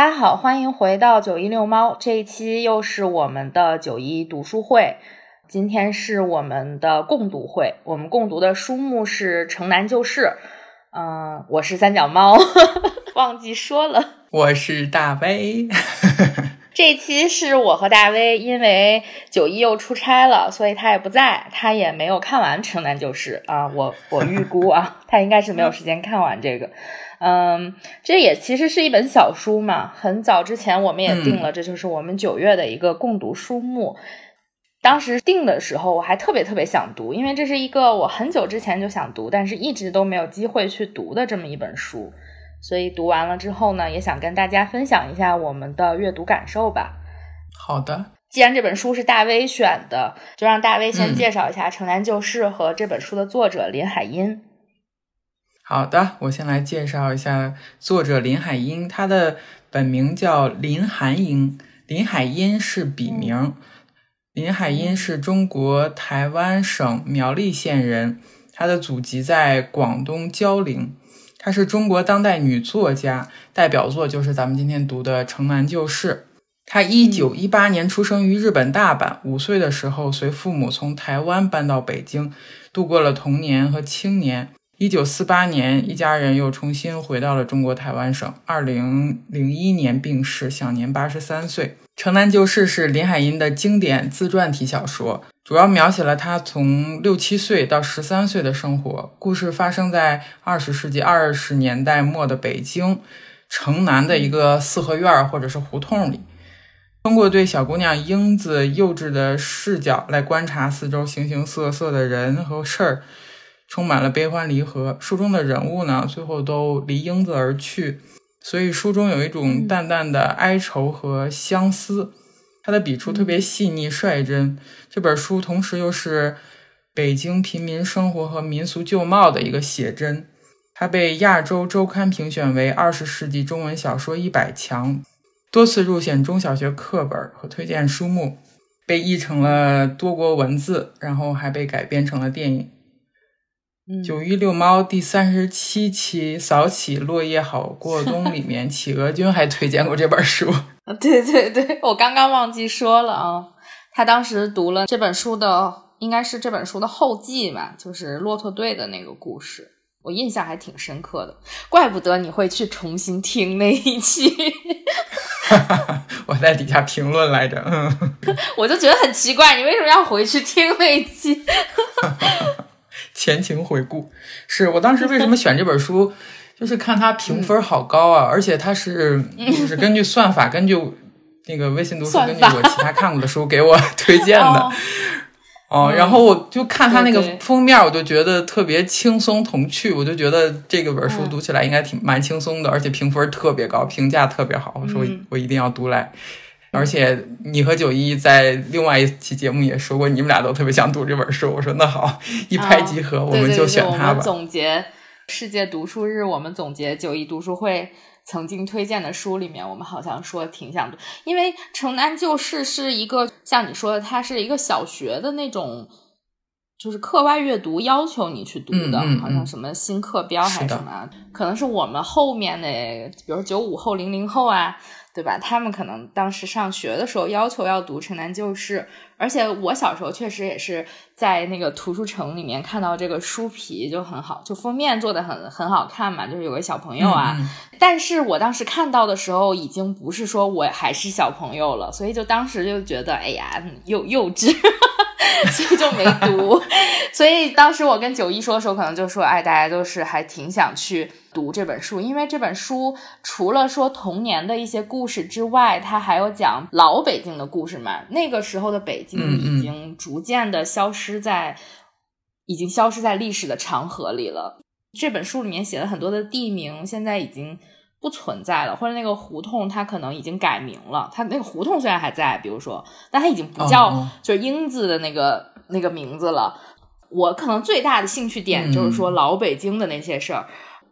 大家好，欢迎回到九一六猫。这一期又是我们的九一读书会，今天是我们的共读会。我们共读的书目是《城南旧事》。嗯、我是三脚猫，忘记说了。我是大飞，这期是我和大威，因为九一又出差了，所以他也不在，他也没有看完《城南旧事》啊。我 我预估啊，他应该是没有时间看完这个。嗯，这也其实是一本小书嘛，很早之前我们也定了，这就是我们九月的一个共读书目。当时定的时候，我还特别特别想读，因为这是一个我很久之前就想读，但是一直都没有机会去读的这么一本书。所以读完了之后呢，也想跟大家分享一下我们的阅读感受吧。好的，既然这本书是大威选的，就让大威先嗯介绍一下《城南旧事》和这本书的作者林海音。好的，我先来介绍一下作者林海音，他的本名叫林寒英，林海音是笔名。林海音是中国台湾省苗栗县人，她的祖籍在广东蕉陵。她是中国当代女作家，代表作就是咱们今天读的《城南旧事》。她一九一八年出生于日本大阪，五岁的时候随父母从台湾搬到北京，度过了童年和青年。一九四八年，一家人又重新回到了中国台湾省。二零零一年病逝，享年八十三岁。《城南旧事》是林海音的经典自传体小说，主要描写了他从六七岁到十三岁的生活。故事发生在二十世纪二十年代末的北京城南的一个四合院儿或者是胡同里。通过对小姑娘英子幼稚的视角来观察四周形形色色的人和事儿，充满了悲欢离合。书中的人物呢，最后都离英子而去，所以书中有一种淡淡的哀愁和相思。他的笔触特别细腻率真。这本书同时又是北京平民生活和民俗旧貌的一个写真。它被亚洲周刊评选为二十世纪中文小说一百强，多次入选中小学课本和推荐书目，被译成了多国文字，然后还被改编成了电影。嗯九一遛猫第三十七期《扫起落叶好过冬》里面，企鹅君还推荐过这本书。啊对对对，我刚刚忘记说了啊，他当时读了这本书的，应该是这本书的后记吧，就是骆驼队的那个故事，我印象还挺深刻的，怪不得你会去重新听那一期，我在底下评论来着，嗯，我就觉得很奇怪，你为什么要回去听那一期？前情回顾，是我当时为什么选这本书，就是看它评分好高啊，而且它是就是根据算法，根据那个微信读书，根据我其他看过的书给我 推荐的。哦。然后我就看它那个封面，我就觉得特别轻松童趣，我就觉得这个本书嗯。读起来应该挺蛮轻松的，而且评分特别高，评价特别好，我说我一定要读来。而且你和九一在另外一期节目也说过，你们俩都特别想读这本书。我说那好，一拍即合，我们就对我们选它吧。总结世界读书日，我们总结九一读书会曾经推荐的书里面，我们好像说挺想读，因为《城南旧事》是一个像你说的，它是一个小学的那种。就是课外阅读要求你去读的，嗯嗯好像嗯什么新课标还是什么啊，可能是我们后面的，比如九五后、零零后啊，对吧？他们可能当时上学的时候要求要读《城南旧事》，而且我小时候确实也是在那个图书城里面看到这个书皮就很好，就封面做的很很好看嘛，就是有个小朋友啊。但是我当时看到的时候，已经不是说我还是小朋友了，所以就当时就觉得，哎呀，幼幼稚。所以就没读。所以当时我跟九一说的时候，可能就说，哎，大家都是还挺想去读这本书，因为这本书除了说童年的一些故事之外，它还有讲老北京的故事嘛。那个时候的北京已经逐渐的消失在，已经消失在历史的长河里了。这本书里面写了很多的地名，现在已经。不存在了，或者那个胡同它可能已经改名了。它那个胡同虽然还在，比如说，但它已经不叫就是英子的那个那个名字了。我可能最大的兴趣点就是说老北京的那些事儿。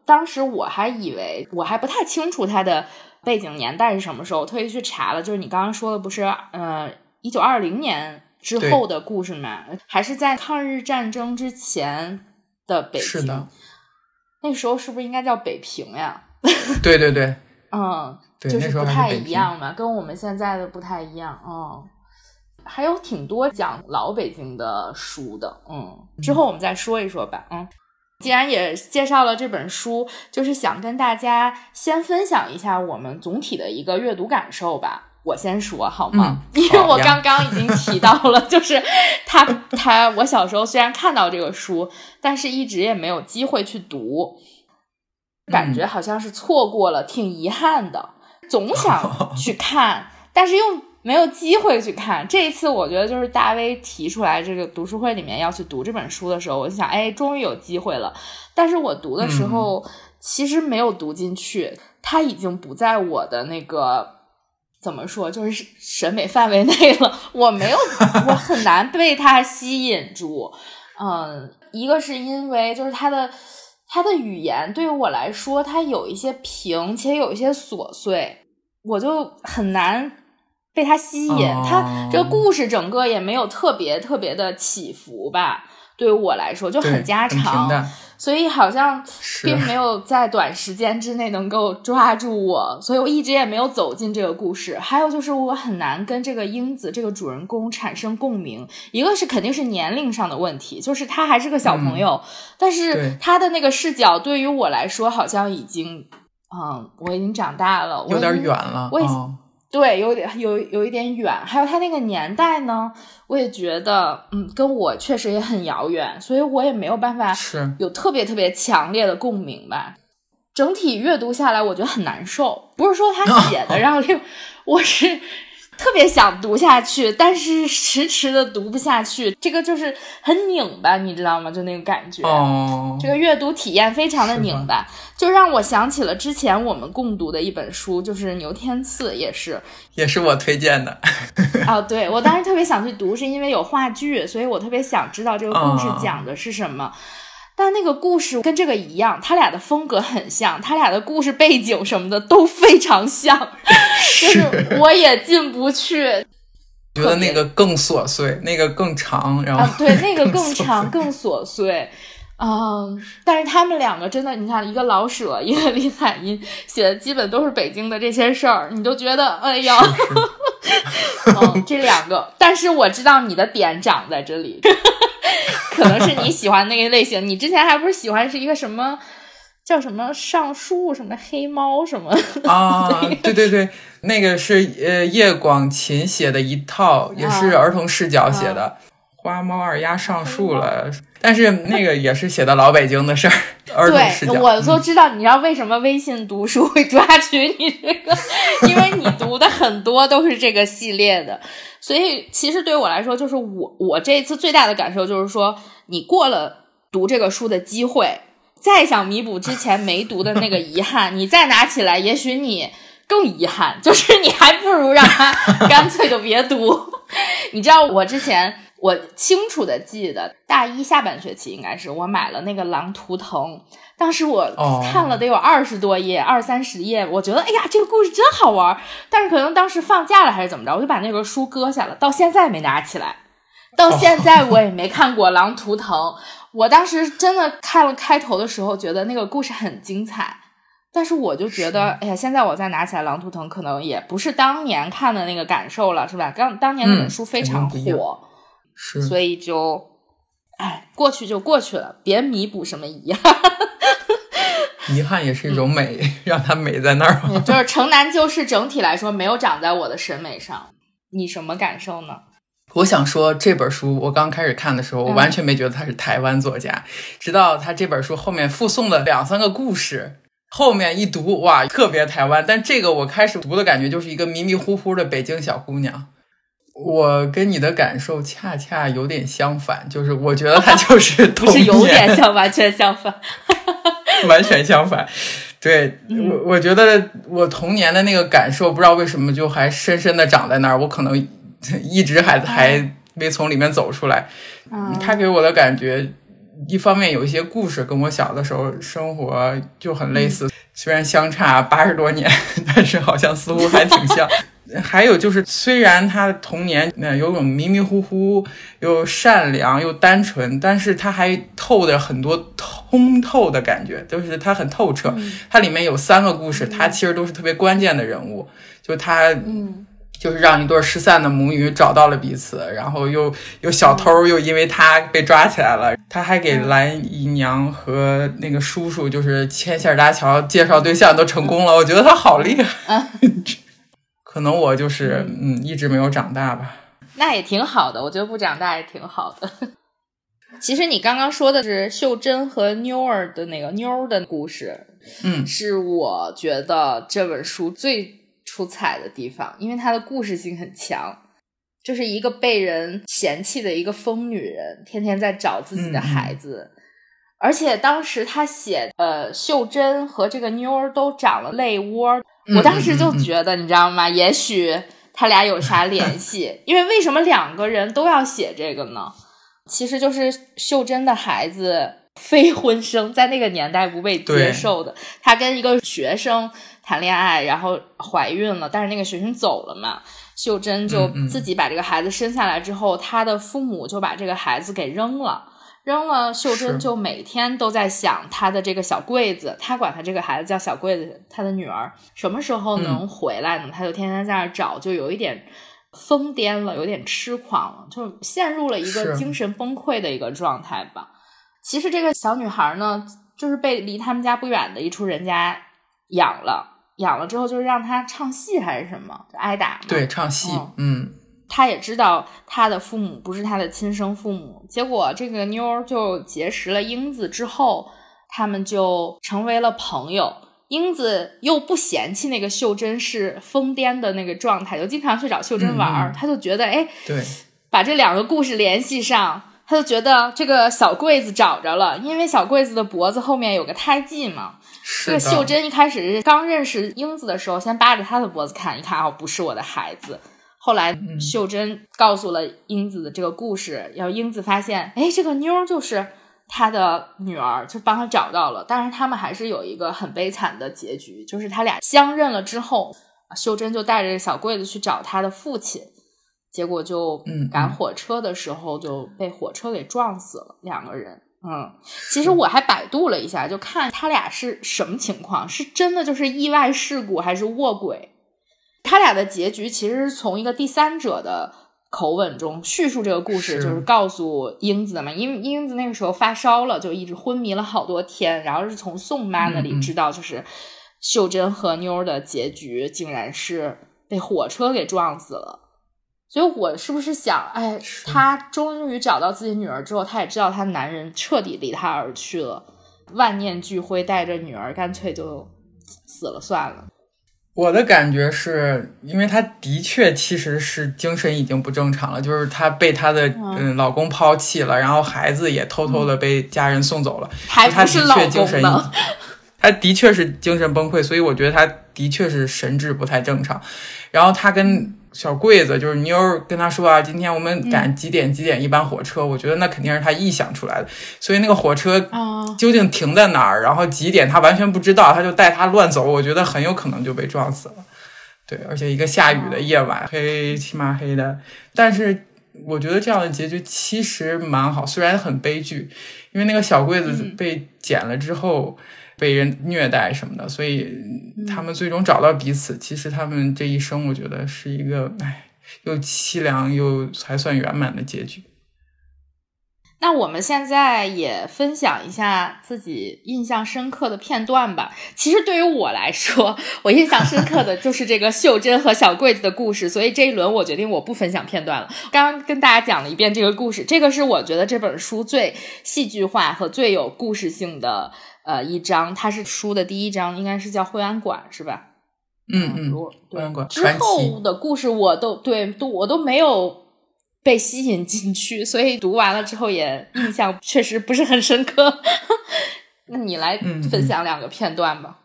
当时我还以为我还不太清楚它的背景年代是什么时候，特意去查了。就是你刚刚说的，不是呃一九二零年之后的故事吗？还是在抗日战争之前的北京？是的。那时候是不是应该叫北平呀？对 对对，嗯，就是不太一样嘛，跟我们现在的不太一样，嗯，还有挺多讲老北京的书的，嗯，之后我们再说一说吧，嗯，既然也介绍了这本书，就是想跟大家先分享一下我们总体的一个阅读感受吧。我先说好吗？因为我刚刚已经提到了，就是他他，我小时候虽然看到这个书，但是一直也没有机会去读。感觉好像是错过了，挺遗憾的。总想 去看，但是又没有机会去看。这一次，我觉得就是大威提出来这个读书会里面要去读这本书的时候，我就想，哎，终于有机会了。但是我读的时候其实没有读进去，它已经不在我的那个怎么说，就是审美范围内了。我没有，我很难被它吸引住。嗯，一个是因为就是它的。他的语言对于我来说，他有一些平，且有一些琐碎，我就很难被他吸引。他这个故事整个也没有特别特别的起伏吧。对于我来说就很家常，所以好像并没有在短时间之内能够抓住我，所以我一直也没有走进这个故事。还有就是我很难跟这个英子这个主人公产生共鸣，一个是肯定是年龄上的问题，就是他还是个小朋友，但是他的那个视角对于我来说好像已经，嗯，我已经长大了，有点远了，我已经。对，有点有有一点远，还有他那个年代呢，我也觉得，嗯，跟我确实也很遥远，所以我也没有办法有特别特别强烈的共鸣吧。整体阅读下来，我觉得很难受，不是说他写的 让令 我是。特别想读下去，但是迟迟的读不下去，这个就是很拧巴，你知道吗？就那个感觉，这个阅读体验非常的拧巴，就让我想起了之前我们共读的一本书，就是牛天赐，也是，也是我推荐的。哦，对，我当时特别想去读，是因为有话剧，所以我特别想知道这个故事讲的是什么。但那个故事跟这个一样，他俩的风格很像，他俩的故事背景什么的都非常像，就是我也进不去。觉得那个更琐碎，那个更长，然后对那个更长 更琐碎，嗯，但是他们两个真的，你看一个老舍，一个李海音，写的基本都是北京的这些事儿，你就觉得哎呀，嗯，这两个，但是我知道你的点长在这里。可能是你喜欢那个类型，你之前还不是喜欢是一个什么叫什么上树什么黑猫什么？啊？对对对，那个是呃叶广芩写的一套，也是儿童视角写的，花猫二丫上树了。但是那个也是写的老北京的事儿，儿童视角。我就知道，你知道为什么微信读书会抓取你这个，因为你读的很多都是这个系列的。所以，其实对我来说，就是我我这一次最大的感受就是说，你过了读这个书的机会，再想弥补之前没读的那个遗憾，你再拿起来，也许你更遗憾，就是你还不如让他 干脆就别读。你知道，我之前我清楚的记得，大一下半学期应该是我买了那个《狼图腾》。当时我看了得有二十多页，二三十页，我觉得哎呀，这个故事真好玩。但是可能当时放假了还是怎么着，我就把那个书搁下了，到现在没拿起来。到现在我也没看过《狼图腾》。我当时真的看了开头的时候，觉得那个故事很精彩。但是我就觉得，哎呀，现在我再拿起来《狼图腾》，可能也不是当年看的那个感受了，是吧？刚当年那本书非常火，是，所以就，哎，过去就过去了，别弥补什么遗憾。遗憾也是一种美，让它美在那儿。就是《城南旧事》整体来说没有长在我的审美上，你什么感受呢？我想说这本书，我刚开始看的时候，我完全没觉得他是台湾作家，直到他这本书后面附送了两三个故事，后面一读，哇，特别台湾。但这个我开始读的感觉就是一个迷迷糊糊的北京小姑娘。我跟你的感受恰恰有点相反，就是我觉得他就是 不是有点像，完全相反，完全相反。对我，我觉得我童年的那个感受，不知道为什么就还深深的长在那儿，我可能。一直还还没从里面走出来，他给我的感觉，一方面有一些故事跟我小的时候生活就很类似，虽然相差八十多年，但是好像似乎还挺像。还有就是，虽然他童年那有种迷迷糊糊又善良又单纯，但是他还透着很多通透的感觉，就是他很透彻。它里面有三个故事，他其实都是特别关键的人物，就他嗯。就是让一对失散的母女找到了彼此，然后又有小偷又因为他被抓起来了，他还给蓝姨娘和那个叔叔就是牵线搭桥介绍对象都成功了，我觉得他好厉害。可能我就是嗯一直没有长大吧。那也挺好的，我觉得不长大也挺好的。其实你刚刚说的是秀珍和妞儿的那个妞儿的故事，嗯，是我觉得这本书最。出彩的地方，因为它的故事性很强，就是一个被人嫌弃的一个疯女人，天天在找自己的孩子，而且当时她写呃秀珍和这个妞儿都长了泪窝，我当时就觉得你知道吗？也许他俩有啥联系？因为为什么两个人都要写这个呢？其实就是秀珍的孩子非婚生，在那个年代不被接受的，她跟一个学生。谈恋爱，然后怀孕了，但是那个学生走了嘛，秀珍就自己把这个孩子生下来之后，她的父母就把这个孩子给扔了，扔了，秀珍就每天都在想她的这个小柜子，她管她这个孩子叫小柜子，她的女儿什么时候能回来呢？她就天天在那找，就有一点疯癫了，有点痴狂了，就陷入了一个精神崩溃的一个状态吧。其实这个小女孩呢，就是被离他们家不远的一处人家养了。养了之后，就是让她唱戏还是什么，就挨打。对，唱戏。嗯，他也知道他的父母不是他的亲生父母。结果这个妞儿就结识了英子之后，他们就成为了朋友。英子又不嫌弃那个秀珍是疯癫的那个状态，就经常去找秀珍玩儿。他就觉得，哎，对，把这两个故事联系上，他就觉得这个小柜子找着了，因为小柜子的脖子后面有个胎记嘛。这个秀珍一开始刚认识英子的时候，先扒着她的脖子看一看，哦，不是我的孩子。后来秀珍告诉了英子的这个故事，然后英子发现，哎，这个妞儿就是她的女儿，就帮她找到了。但是他们还是有一个很悲惨的结局，就是他俩相认了之后，秀珍就带着小桂子去找他的父亲，结果就赶火车的时候就被火车给撞死了，两个人。嗯，其实我还百度了一下，就看他俩是什么情况，是真的就是意外事故还是卧轨？他俩的结局其实是从一个第三者的口吻中叙述这个故事，就是告诉英子的嘛。因为英子那个时候发烧了，就一直昏迷了好多天，然后是从宋妈那里知道，就是秀珍和妞的结局竟然是被火车给撞死了。所以，我是不是想，哎，她终于找到自己女儿之后，她也知道她男人彻底离她而去了，万念俱灰，带着女儿干脆就死了算了。我的感觉是，因为他的确其实是精神已经不正常了，就是他被他的嗯老公抛弃了，然后孩子也偷偷的被家人送走了，还不是老公呢。他的确是精神崩溃，所以我觉得他的确是神志不太正常。然后他跟小柜子，就是妞儿跟他说啊，今天我们赶几点几点一班火车。我觉得那肯定是他臆想出来的。所以那个火车究竟停在哪儿，然后几点，他完全不知道，他就带他乱走。我觉得很有可能就被撞死了。对，而且一个下雨的夜晚，黑漆麻黑的。但是我觉得这样的结局其实蛮好，虽然很悲剧，因为那个小柜子被捡了之后。被人虐待什么的，所以他们最终找到彼此。其实他们这一生，我觉得是一个唉，又凄凉又还算圆满的结局。那我们现在也分享一下自己印象深刻的片段吧。其实对于我来说，我印象深刻的就是这个秀珍和小桂子的故事，所以这一轮我决定我不分享片段了。刚刚跟大家讲了一遍这个故事，这个是我觉得这本书最戏剧化和最有故事性的呃一章，它是书的第一章，应该是叫惠安馆，是吧？嗯嗯，惠安馆之后的故事我都对都我都没有。被吸引进去，所以读完了之后也印象确实不是很深刻。那你来分享两个片段吧。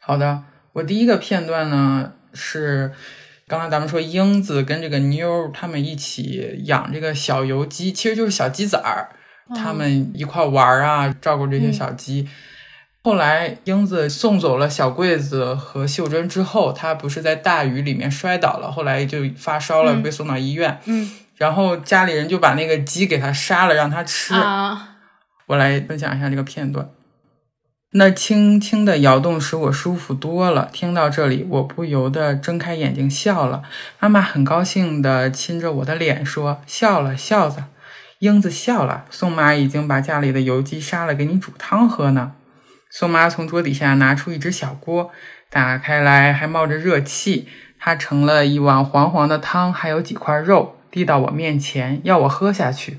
好的，我第一个片段呢是刚才咱们说英子跟这个妞他们一起养这个小油鸡，其实就是小鸡仔儿，他们一块玩啊，照顾这些小鸡。后来英子送走了小桂子和秀珍之后，她不是在大雨里面摔倒了，后来就发烧了，被送到医院。嗯。然后家里人就把那个鸡给它杀了，让它吃。啊，我来分享一下这个片段。那轻轻的摇动使我舒服多了。听到这里，我不由得睁开眼睛笑了。妈妈很高兴的亲着我的脸说：“笑了，笑子。”英子笑了。宋妈已经把家里的油鸡杀了，给你煮汤喝呢。宋妈从桌底下拿出一只小锅，打开来还冒着热气。她盛了一碗黄黄的汤，还有几块肉。递到我面前，要我喝下去。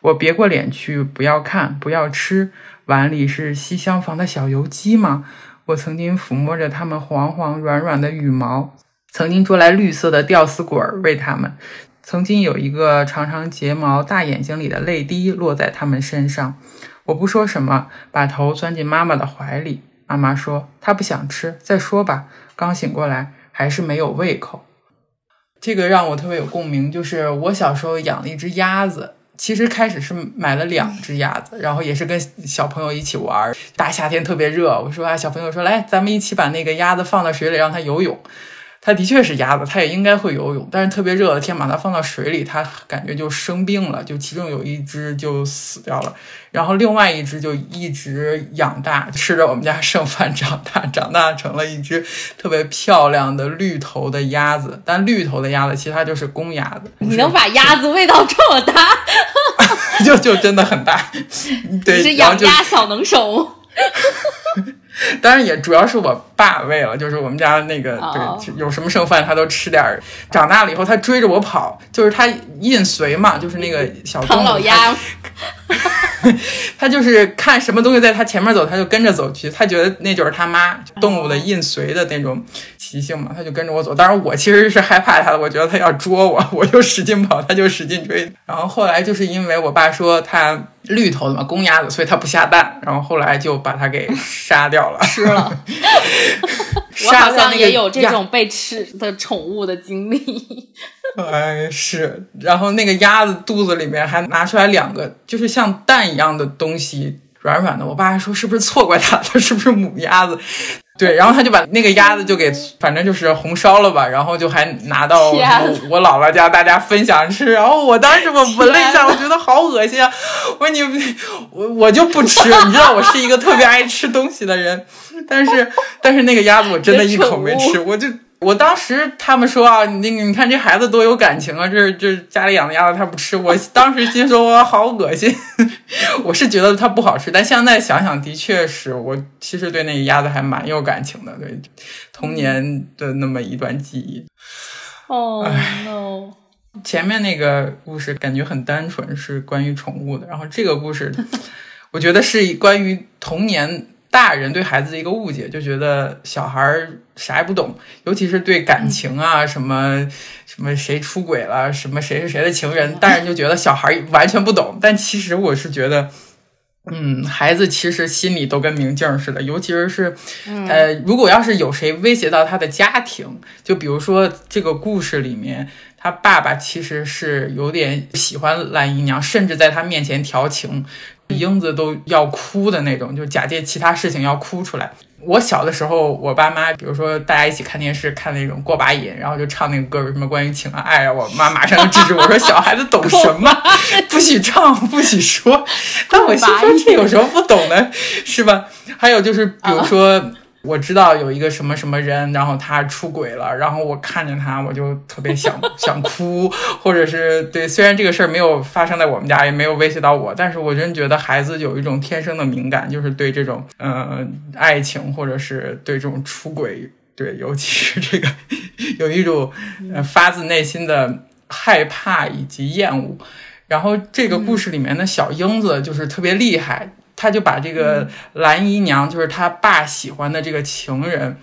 我别过脸去，不要看，不要吃。碗里是西厢房的小油鸡吗？我曾经抚摸着它们黄黄软软的羽毛，曾经捉来绿色的吊死鬼儿喂它们，曾经有一个长长睫毛、大眼睛里的泪滴落在他们身上。我不说什么，把头钻进妈妈的怀里。妈妈说：“她不想吃，再说吧。”刚醒过来，还是没有胃口。这个让我特别有共鸣，就是我小时候养了一只鸭子，其实开始是买了两只鸭子，然后也是跟小朋友一起玩，大夏天特别热，我说啊，小朋友说来，咱们一起把那个鸭子放到水里让它游泳。它的确是鸭子，它也应该会游泳，但是特别热的天把它放到水里，它感觉就生病了，就其中有一只就死掉了，然后另外一只就一直养大，吃着我们家剩饭长大，长大成了一只特别漂亮的绿头的鸭子。但绿头的鸭子其实它就是公鸭子。你能把鸭子喂到这么大？就就真的很大。对，是养鸭小能手。当然也主要是我爸喂了，就是我们家那个对有什么剩饭他都吃点儿。长大了以后他追着我跑，就是他印随嘛，就是那个小唐老鸭。他就是看什么东西在他前面走，他就跟着走去。他觉得那就是他妈，动物的印随的那种习性嘛，他就跟着我走。当然我其实是害怕他的，我觉得他要捉我，我就使劲跑，他就使劲追。然后后来就是因为我爸说他绿头的嘛，公鸭子，所以它不下蛋。然后后来就把它给 杀掉了，吃了。我好像也有这种被吃的宠物的经历。哎，是，然后那个鸭子肚子里面还拿出来两个，就是像蛋一样的东西，软软的。我爸还说是不是错怪它，它 是不是母鸭子？对，然后他就把那个鸭子就给，反正就是红烧了吧，然后就还拿到我姥姥家大家分享吃。然后我当时我闻了一下，我觉得好恶心啊！我说你，我我就不吃，你知道我是一个特别爱吃东西的人，但是但是那个鸭子我真的 一口没吃，我就。我当时他们说啊，你你看这孩子多有感情啊，这这家里养的鸭子他不吃，我当时心说我好恶心，我是觉得它不好吃，但现在想想的确是我其实对那个鸭子还蛮有感情的，对童年的那么一段记忆。哦，no！前面那个故事感觉很单纯，是关于宠物的，然后这个故事，我觉得是关于童年。大人对孩子的一个误解，就觉得小孩儿啥也不懂，尤其是对感情啊，什么什么谁出轨了，什么谁是谁的情人，大人就觉得小孩完全不懂。但其实我是觉得，嗯，孩子其实心里都跟明镜似的，尤其是呃，如果要是有谁威胁到他的家庭，就比如说这个故事里面，他爸爸其实是有点喜欢蓝姨娘，甚至在他面前调情。英子都要哭的那种，就假借其他事情要哭出来。我小的时候，我爸妈，比如说大家一起看电视，看那种过把瘾，然后就唱那个歌，什么关于情啊爱啊，我妈马上就制止我说：“小孩子懂什么？不许唱，不许说。”但我心说这有什么不懂的，是吧？还有就是，比如说我知道有一个什么什么人，然后他出轨了，然后我看见他，我就特别想想哭，或者是对，虽然这个事儿没有发生在我们家，也没有威胁到我，但是我真觉得孩子有一种天生的敏感，就是对这种呃爱情，或者是对这种出轨，对，尤其是这个 有一种发自内心的害怕以及厌恶。然后这个故事里面的小英子就是特别厉害。他就把这个蓝姨娘，就是他爸喜欢的这个情人，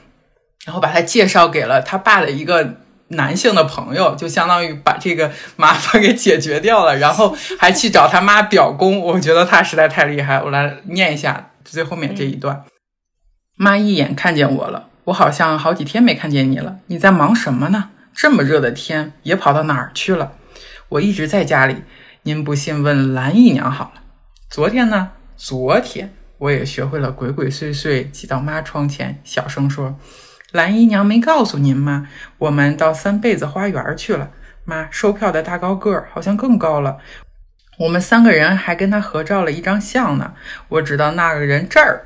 然后把他介绍给了他爸的一个男性的朋友，就相当于把这个麻烦给解决掉了。然后还去找他妈表功，我觉得他实在太厉害。我来念一下最后面这一段：妈一眼看见我了，我好像好几天没看见你了。你在忙什么呢？这么热的天，也跑到哪儿去了？我一直在家里。您不信问蓝姨娘好了。昨天呢？昨天我也学会了鬼鬼祟祟挤到妈窗前，小声说：“蓝姨娘没告诉您吗？我们到三贝子花园去了。妈，售票的大高个儿好像更高了。我们三个人还跟他合照了一张相呢。我知道那个人这儿，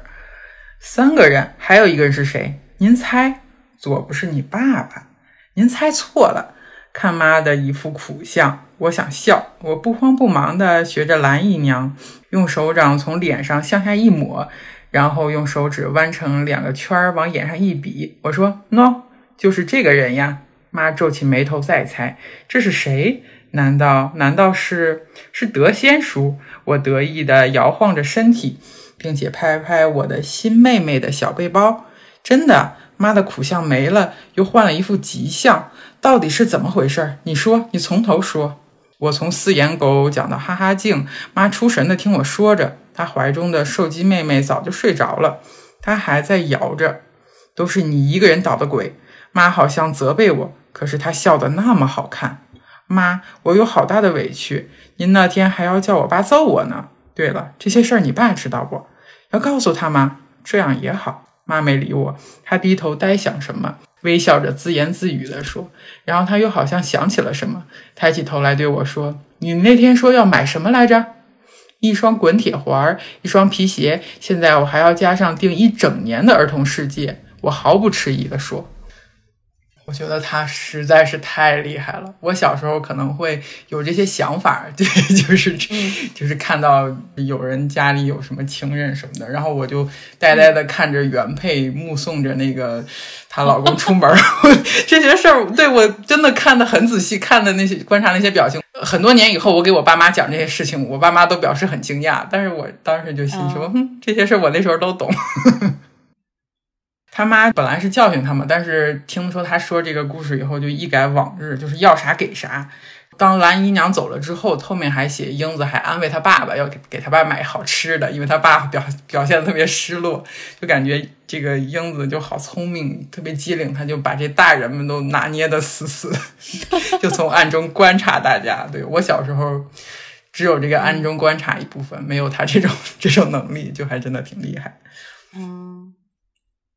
三个人，还有一个人是谁？您猜？左不是你爸爸？您猜错了。看妈的一副苦相。”我想笑，我不慌不忙地学着蓝姨娘，用手掌从脸上向下一抹，然后用手指弯成两个圈儿往眼上一比。我说：“no，就是这个人呀。”妈皱起眉头再猜，这是谁？难道难道是是德仙叔？我得意地摇晃着身体，并且拍拍我的新妹妹的小背包。真的，妈的苦相没了，又换了一副吉相，到底是怎么回事？你说，你从头说。我从四眼狗讲到哈哈镜，妈出神的听我说着，她怀中的瘦鸡妹妹早就睡着了，她还在摇着，都是你一个人捣的鬼。妈好像责备我，可是她笑得那么好看。妈，我有好大的委屈，您那天还要叫我爸揍我呢。对了，这些事儿你爸知道不？要告诉他吗？这样也好。妈没理我，她低头呆想什么。微笑着自言自语地说，然后她又好像想起了什么，抬起头来对我说：“你那天说要买什么来着？一双滚铁环，一双皮鞋。现在我还要加上订一整年的儿童世界。”我毫不迟疑地说。我觉得他实在是太厉害了。我小时候可能会有这些想法，对，就是就是看到有人家里有什么情人什么的，然后我就呆呆的看着原配目送着那个她老公出门，这些事儿，对我真的看的很仔细，看的那些观察那些表情。很多年以后，我给我爸妈讲这些事情，我爸妈都表示很惊讶，但是我当时就心说，哼，这些事儿我那时候都懂。他妈本来是教训他们，但是听说他说这个故事以后，就一改往日，就是要啥给啥。当蓝姨娘走了之后，后面还写英子还安慰他爸爸，要给给他爸买好吃的，因为他爸表表现的特别失落，就感觉这个英子就好聪明，特别机灵，他就把这大人们都拿捏的死死，就从暗中观察大家。对我小时候只有这个暗中观察一部分，没有他这种 这种能力，就还真的挺厉害。嗯。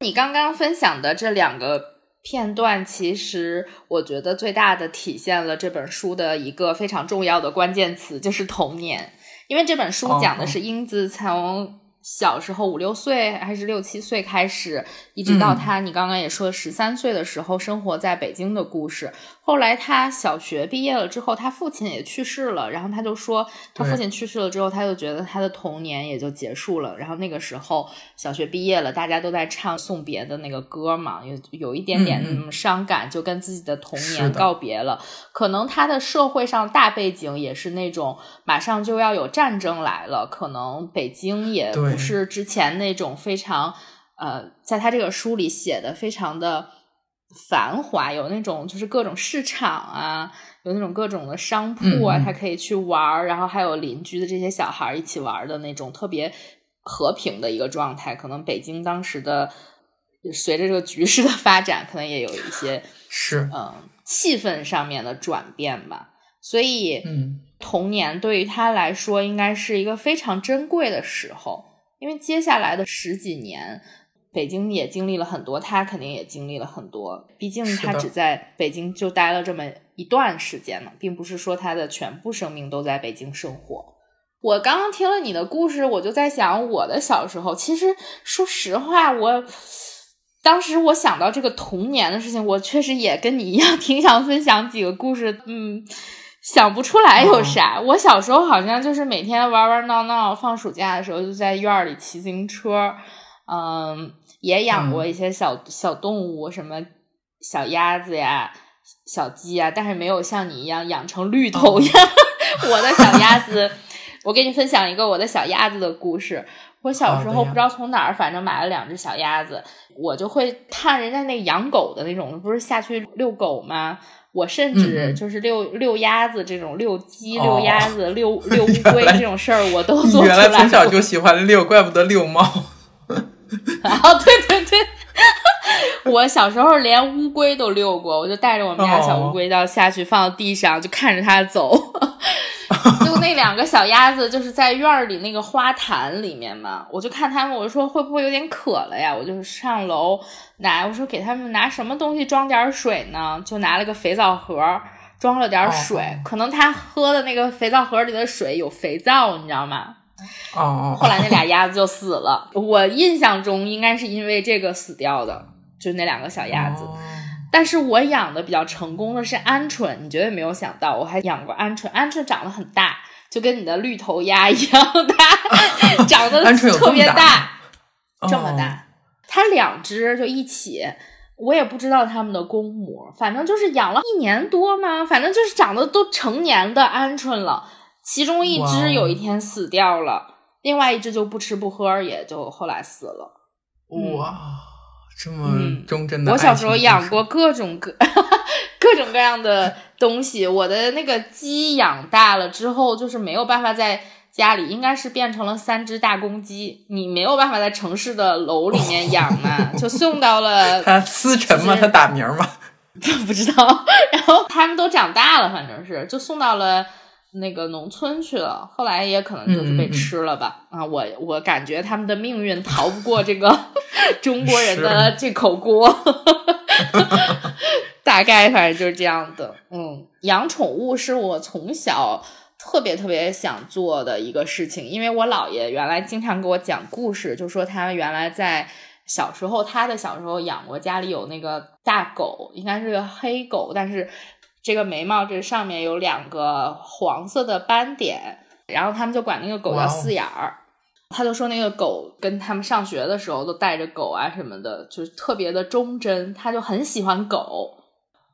你刚刚分享的这两个片段，其实我觉得最大的体现了这本书的一个非常重要的关键词，就是童年。因为这本书讲的是英子从小时候五六岁还是六七岁开始，一直到他你刚刚也说十三岁的时候生活在北京的故事。后来他小学毕业了之后，他父亲也去世了，然后他就说，他父亲去世了之后，他就觉得他的童年也就结束了。然后那个时候小学毕业了，大家都在唱送别的那个歌嘛，有有一点点伤感，就跟自己的童年告别了。可能他的社会上大背景也是那种马上就要有战争来了，可能北京也不是之前那种非常呃，在他这个书里写的非常的。繁华有那种就是各种市场啊，有那种各种的商铺啊，他可以去玩儿，然后还有邻居的这些小孩一起玩的那种特别和平的一个状态。可能北京当时的随着这个局势的发展，可能也有一些 是嗯气氛上面的转变吧。所以，嗯，童年对于他来说应该是一个非常珍贵的时候，因为接下来的十几年。北京也经历了很多，他肯定也经历了很多。毕竟他只在北京就待了这么一段时间嘛，并不是说他的全部生命都在北京生活。我刚刚听了你的故事，我就在想，我的小时候，其实说实话，我当时我想到这个童年的事情，我确实也跟你一样，挺想分享几个故事。嗯，想不出来有啥。我小时候好像就是每天玩玩闹闹，放暑假的时候就在院里骑自行车。嗯，也养过一些小小动物，什么小鸭子呀、小鸡呀，但是没有像你一样养成绿头鸭。我的小鸭子，我给你分享一个我的小鸭子的故事。我小时候不知道从哪儿，反正买了两只小鸭子，我就会看人家那养狗的那种，不是下去遛狗吗？我甚至就是遛遛鸭子这种，遛鸡、遛鸭子、遛 遛乌龟这种事儿，我都做出来。原来从小就喜欢遛，怪不得遛猫。啊，对对对，我小时候连乌龟都遛过，我就带着我们家小乌龟到下去放到地上，就看着它走。就那两个小鸭子，就是在院儿里那个花坛里面嘛，我就看他们，我就说会不会有点渴了呀？我就上楼拿，我说给他们拿什么东西装点水呢？就拿了个肥皂盒，装了点水。可能他喝的那个肥皂盒里的水有肥皂，你知道吗？哦。后来那俩鸭子就死了，我印象中应该是因为这个死掉的，就那两个小鸭子。但是我养的比较成功的是鹌鹑，你绝对没有想到，我还养过鹌鹑。鹌鹑长得很大，就跟你的绿头鸭一样大，长得特别大，这么大。它两只就一起，我也不知道它们的公母，反正就是养了一年多嘛，反正就是长得都成年的鹌鹑了。其中一只有一天死掉了，另外一只就不吃不喝，也就后来死了。哇。这么忠贞的，我小时候养过各种各 各种各样的东西。我的那个鸡养大了之后，就是没有办法在家里，应该是变成了三只大公鸡。你没有办法在城市的楼里面养嘛，就送到了。它思辰吗？它打鸣吗？不知道。然后他们都长大了，反正是就送到了。那个农村去了，后来也可能就是被吃了吧。啊，我我感觉他们的命运逃不过这个 中国人的这口锅，大概反正就是这样的。嗯，养宠物是我从小特别特别想做的一个事情，因为我姥爷原来经常给我讲故事，就说他原来在小时候，他的小时候养过家里有那个大狗，应该是个黑狗，但是。这个眉毛这上面有两个黄色的斑点，然后他们就管那个狗叫四眼儿。他就说那个狗跟他们上学的时候都带着狗啊什么的，就是特别的忠贞。他就很喜欢狗。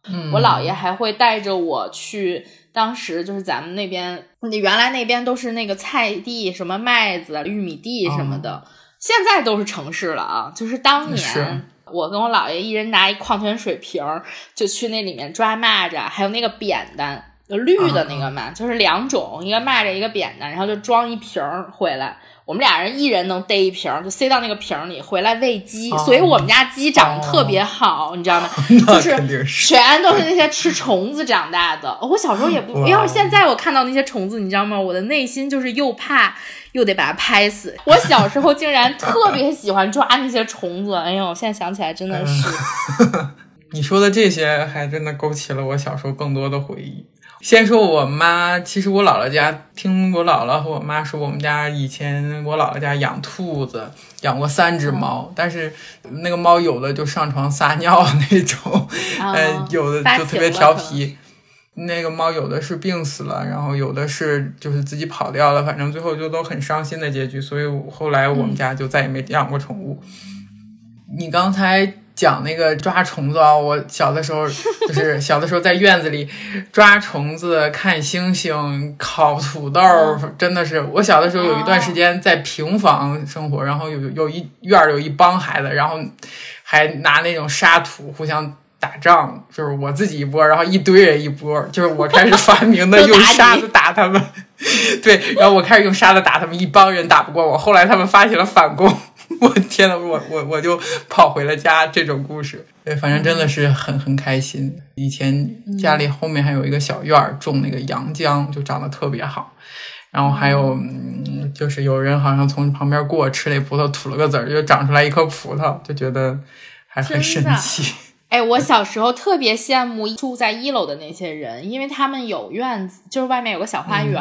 嗯我姥爷还会带着我去，当时就是咱们那边，原来那边都是那个菜地，什么麦子、玉米地什么的，现在都是城市了啊。就是当年。我跟我姥爷一人拿一矿泉水瓶儿，就去那里面抓蚂蚱，还有那个扁担，绿的那个嘛，就是两种，一个蚂蚱，一个扁担，然后就装一瓶儿回来。我们俩人一人能逮一瓶，就塞到那个瓶里，回来喂鸡。所以我们家鸡长得特别好，你知道吗？就是全都是那些吃虫子长大的。我小时候也不，要是现在我看到那些虫子，你知道吗？我的内心就是又怕又得把它拍死。我小时候竟然特别喜欢抓那些虫子，哎呦，现在想起来真的是。你说的这些还真的勾起了我小时候更多的回忆。先说我妈，其实我姥姥家听我姥姥和我妈说，我们家以前我姥姥家养兔子，养过三只猫，但是那个猫有的就上床撒尿 那种，呃，有的就特别调皮。那个猫有的是病死了，然后有的是就是自己跑掉了，反正最后就都很伤心的结局。所以后来我们家就再也没养过宠物。你刚才。讲那个抓虫子啊！我小的时候 就是小的时候在院子里抓虫子、看星星、烤土豆，真的是我小的时候有一段时间在平房生活，然后有有一院儿有一帮孩子，然后还拿那种沙土互相打仗，就是我自己一波，然后一堆人一波，就是我开始发明的 用沙子打他们，对，然后我开始用沙子打他们，一帮人打不过我，后来他们发起了反攻。我天呐，我我我就跑回了家。这种故事，对，反正真的是很很开心。以前家里后面还有一个小院儿，种那个洋姜，就长得特别好。然后还有，就是有人好像从旁边过，吃那葡萄，吐了个籽儿，就长出来一颗葡萄，就觉得还很神奇。哎，我小时候特别羡慕住在一楼的那些人，因为他们有院子，就是外面有个小花园，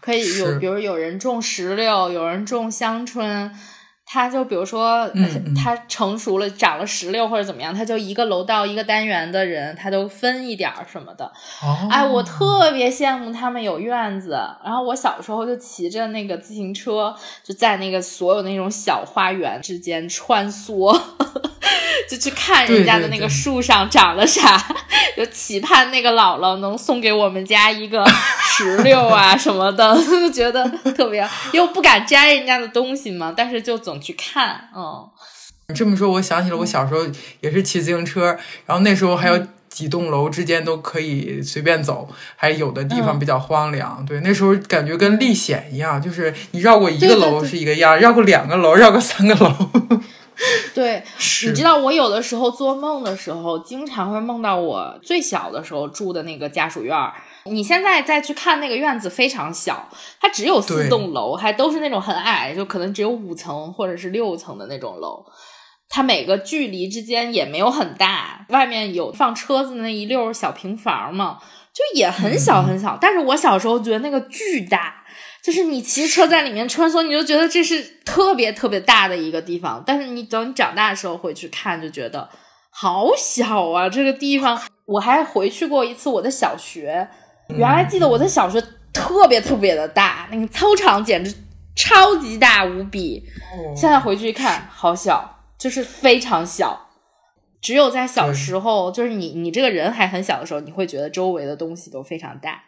可以有，比如有人种石榴，有人种香椿。他就比如说，嗯他成熟了，长了石榴或者怎么样，他就一个楼道一个单元的人，他都分一点儿什么的。哦，哎，我特别羡慕他们有院子。然后我小时候就骑着那个自行车，就在那个所有那种小花园之间穿梭，就去看人家的那个树上长了啥，就期盼那个姥姥能送给我们家一个 石榴啊什么的，就觉得特别，又不敢摘人家的东西嘛，但是就总去看，嗯。你这么说，我想起了我小时候也是骑自行车，然后那时候还有几栋楼之间都可以随便走，还有的地方嗯比较荒凉。对，那时候感觉跟历险一样，就是你绕过一个楼是一个样，绕过两个楼，绕过三个楼。对，你知道我有的时候做梦的时候，经常会梦到我最小的时候住的那个家属院儿。你现在再去看那个院子非常小，它只有四栋楼，还都是那种很矮，就可能只有五层或者是六层的那种楼。它每个距离之间也没有很大，外面有放车子的那一溜小平房嘛，就也很小很小。但是我小时候觉得那个巨大，就是你骑车在里面穿梭，你就觉得这是特别特别大的一个地方。但是你等你长大的时候回去看，就觉得好小啊，这个地方。我还回去过一次我的小学，原来记得我的小学特别特别的大，那个操场简直超级大无比。现在回去一看，好小，就是非常小。只有在小时候，就是你你这个人还很小的时候，你会觉得周围的东西都非常大。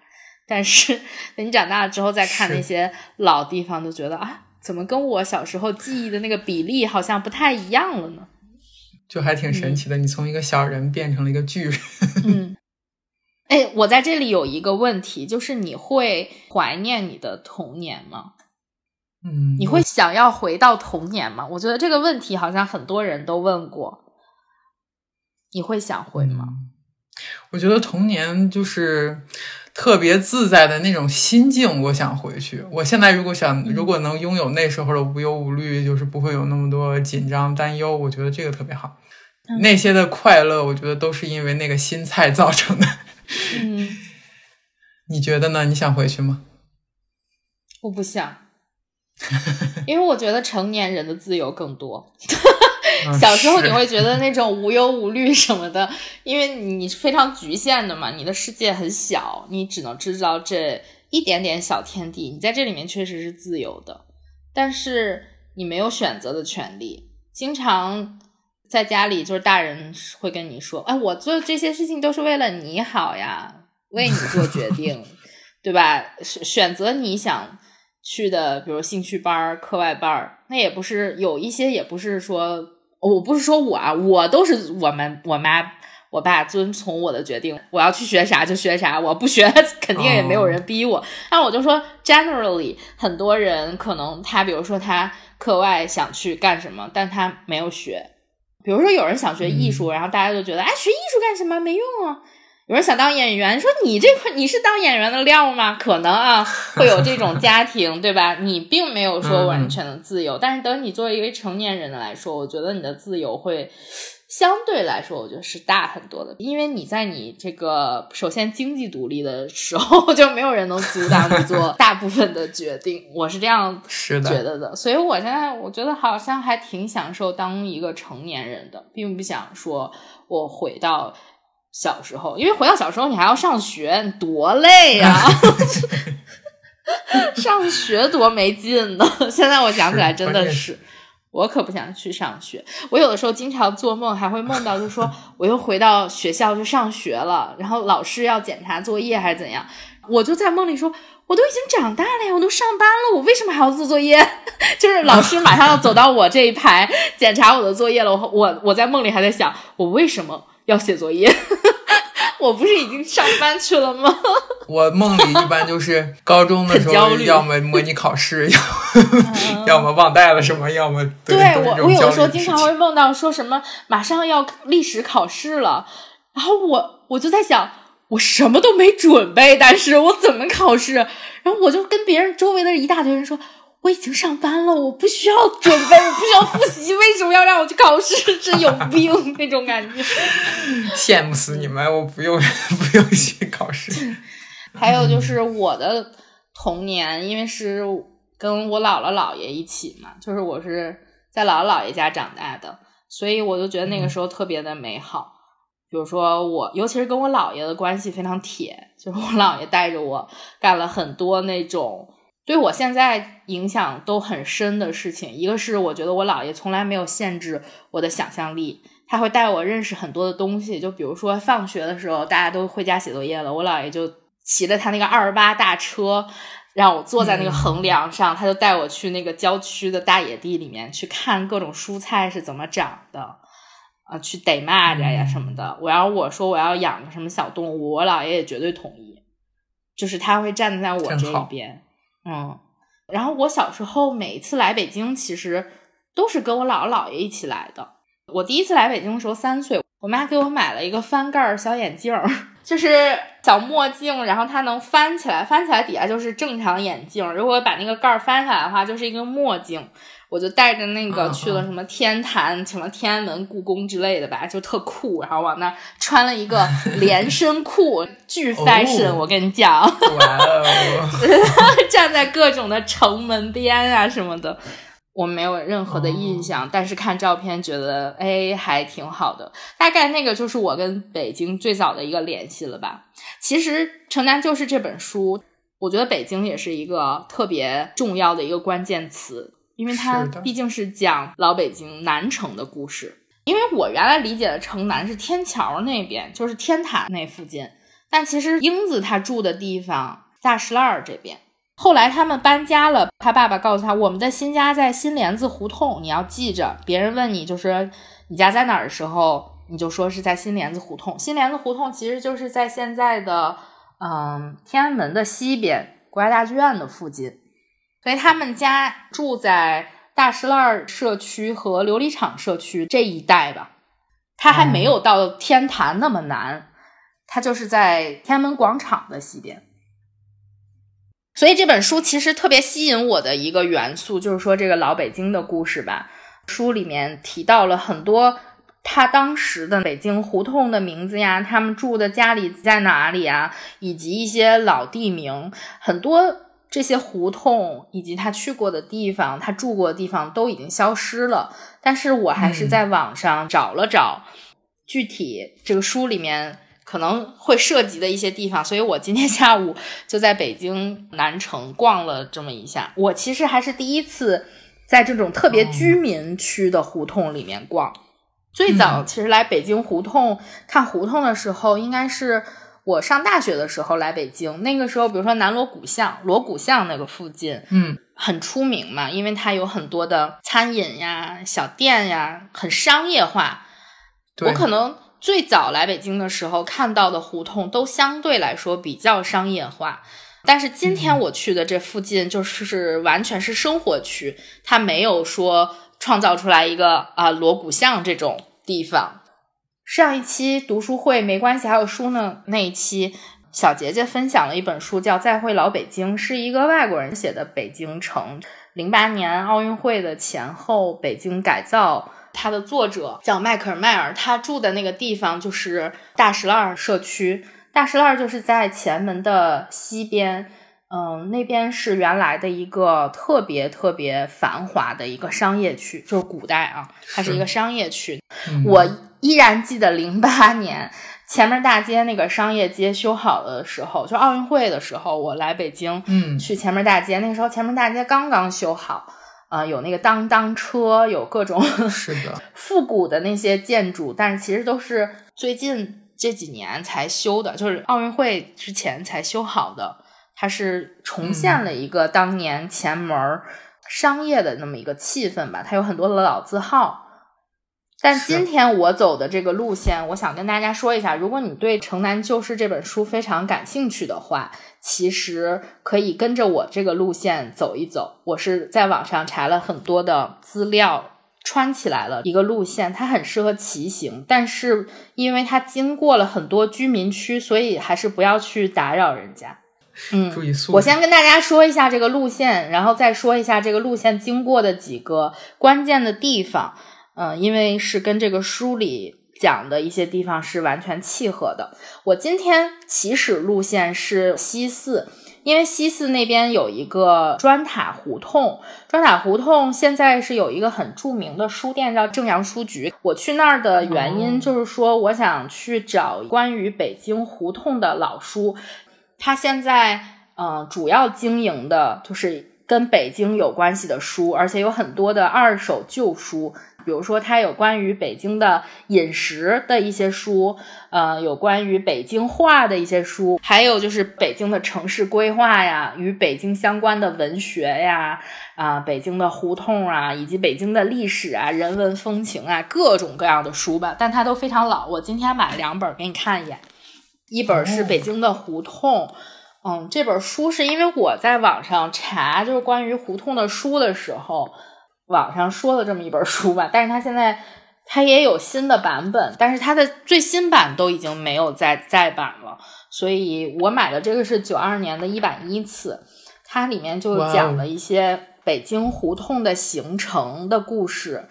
但是等你长大了之后，再看那些老地方，就觉得啊，怎么跟我小时候记忆的那个比例好像不太一样了呢？就还挺神奇的，你从一个小人变成了一个巨人。嗯，哎，我在这里有一个问题，就是你会怀念你的童年吗？嗯，你会想要回到童年吗？我觉得这个问题好像很多人都问过。你会想回吗？嗯我觉得童年就是特别自在的那种心境，我想回去。我现在如果想，嗯如果能拥有那时候的无忧无虑，就是不会有那么多紧张担忧，我觉得这个特别好。嗯那些的快乐，我觉得都是因为那个心菜造成的。嗯，你觉得呢？你想回去吗？我不想，因为我觉得成年人的自由更多。嗯小时候你会觉得那种无忧无虑什么的，因为你是非常局限的嘛，你的世界很小，你只能知道这一点点小天地。你在这里面确实是自由的，但是你没有选择的权利。经常在家里，就是大人会跟你说：“哎，我做这些事情都是为了你好呀，为你做决 定，对吧？选选择你想去的，比如兴趣班儿、课外班儿，那也不是有一些，也不是说。”我不是说我啊，我都是我们我妈我爸遵从我的决定，我要去学啥就学啥，我不学肯定也没有人逼我。那、我就说，generally 很多人可能他比如说他课外想去干什么，但他没有学。比如说有人想学艺术，然后大家就觉得哎，学艺术干什么没用啊。有人想当演员，说你这块你是当演员的料吗？可能啊，会有这种家庭，对吧？你并没有说完全的自由，但是等你作为一个成年人来说，我觉得你的自由会相对来说，我觉得是大很多的，因为你在你这个首先经济独立的时候，就没有人能阻挡你做大部分的决定。我是这样觉得的，所以我现在我觉得好像还挺享受当一个成年人的，并不想说我回到。小时候，因为回到小时候，你还要上学，多累呀、上学多没劲呢。现在我想起来，真的是，我可不想去上学。我有的时候经常做梦，还会梦到，就说 我又回到学校去上学了，然后老师要检查作业还是怎样，我就在梦里说。我都已经长大了呀，我都上班了，我为什么还要做作业？就是老师马上要走到我这一排检查我的作业了，我我我在梦里还在想，我为什么要写作业？我不是已经上班去了吗？我梦里一般就是高中的时候，要么模拟考试，要 要么忘带了什么，要么对我，我有的时候经常会梦到说什么马上要历史考试了，然后我我就在想，我什么都没准备，但是我怎么考试？然后我就跟别人周围的一大堆人说。我已经上班了，我不需要准备，我不需要复习，为什么要让我去考试？真有病那种感觉。羡慕死你们！我不用不用去考试。还有就是我的童年，因为是跟我姥姥姥爷一起嘛，就是我是在姥姥姥爷家长大的，所以我就觉得那个时候特别的美好。比如说我，尤其是跟我姥爷的关系非常铁，就是我姥爷带着我干了很多那种对我现在影响都很深的事情。一个是我觉得我姥爷从来没有限制我的想象力，他会带我认识很多的东西。就比如说放学的时候，大家都回家写作业了，我姥爷就骑着他那个二十八大车，让我坐在那个横梁上，他就带我去那个郊区的大野地里面去看各种蔬菜是怎么长的。啊，去逮蚂蚱呀什么的。我要我说我要养个什么小动物，我姥爷也绝对同意，就是他会站在我这一边。嗯，然后我小时候每一次来北京，其实都是跟我姥姥姥爷一起来的。我第一次来北京的时候三岁，我妈给我买了一个翻盖小眼镜，就是小墨镜，然后它能翻起来，翻起来底下就是正常眼镜。如果把那个盖儿翻下来的话，就是一个墨镜。我就带着那个去了什么天坛、什么天安门、故宫之类的吧，就特酷。然后往那穿了一个 连身裤，巨 fashion。我跟你讲，站在各种的城门边啊什么的，我没有任何的印象。但是看照片觉得，哎，还挺好的。大概那个就是我跟北京最早的一个联系了吧。其实《城南旧事》这本书，我觉得北京也是一个特别重要的一个关键词。因为它毕竟是讲老北京南城的故事。因为我原来理解的城南是天桥那边，就是天坛那附近，但其实英子他住的地方大石栏这边。后来他们搬家了，他爸爸告诉他，我们的新家在新帘子胡同，你要记着。别人问你就是你家在哪儿的时候，你就说是在新帘子胡同。新帘子胡同其实就是在现在的嗯天安门的西边，国家大剧院的附近。所以他们家住在大石烂社区和琉璃厂社区这一带吧，他还没有到天坛那么难，他就是在天安门广场的西边。所以这本书其实特别吸引我的一个元素，就是说这个老北京的故事吧。书里面提到了很多他当时的北京胡同的名字呀，他们住的家里在哪里啊，以及一些老地名，很多。这些胡同以及他去过的地方，他住过的地方都已经消失了。但是我还是在网上找了找具体这个书里面可能会涉及的一些地方，所以我今天 下午就在北京南城逛了这么一下。我其实还是第一次在这种特别居民区的胡同里面逛。最早其实来北京胡同看胡同的时候，应该是。我上大学的时候来北京，那个时候，比如说南锣鼓巷、锣鼓巷那个附近，嗯，很出名嘛，因为它有很多的餐饮呀、小店呀，很商业化。我可能最早来北京的时候看到的胡同都相对来说比较商业化，但是今天我去的这附近就是完全是生活区，它没有说创造出来一个啊锣鼓巷这种地方。上一期读书会没关系，还有书呢。那一期小杰杰分享了一本书，叫《再会老北京》，是一个外国人写的北京城。零八年奥运会的前后，北京改造。它的作者叫迈克尔迈尔，他住的那个地方就是大石栏社区。大石栏就是在前门的西边，嗯，那边是原来的一个特别特别繁华的一个商业区，就是古代啊，它是一个商业区。我。依然记得零八年前门大街那个商业街修好的时候，就奥运会的时候，我来北京，嗯，去前门大街。那个时候前门大街刚刚修好，啊，有那个当当车，有各种是的 复古的那些建筑，但是其实都是最近这几年才修的，就是奥运会之前才修好的。它是重现了一个当年前门商业的那么一个气氛吧，它有很多的老字号。但今天我走的这个路线，我想跟大家说一下，如果你对《城南旧事》这本书非常感兴趣的话，其实可以跟着我这个路线走一走。我是在网上查了很多的资料，穿起来了一个路线，它很适合骑行，但是因为它经过了很多居民区，所以还是不要去打扰人家。嗯，注意速度。我先跟大家说一下这个路线，然后再说一下这个路线经过的几个关键的地方。嗯，因为是跟这个书里讲的一些地方是完全契合的。我今天起始路线是西四，因为西四那边有一个砖塔胡同，砖塔胡同现在是有一个很著名的书店叫正阳书局。我去那儿的原因就是说，我想去找关于北京胡同的老书。他现在嗯、呃主要经营的就是跟北京有关系的书，而且有很多的二手旧书。比如说，它有关于北京的饮食的一些书，呃，有关于北京话的一些书，还有就是北京的城市规划呀，与北京相关的文学呀，啊、北京的胡同啊，以及北京的历史啊、人文风情啊，各种各样的书吧，但它都非常老。我今天买了两本给你看一眼，一本是北京的胡同。嗯，这本书是因为我在网上查，就是关于胡同的书的时候，网上说的这么一本书吧，但是它现在它也有新的版本，但是它的最新版都已经没有再再版了，所以我买的这个是九二年的一版一次，它里面就讲了一些北京胡同的形成的故事。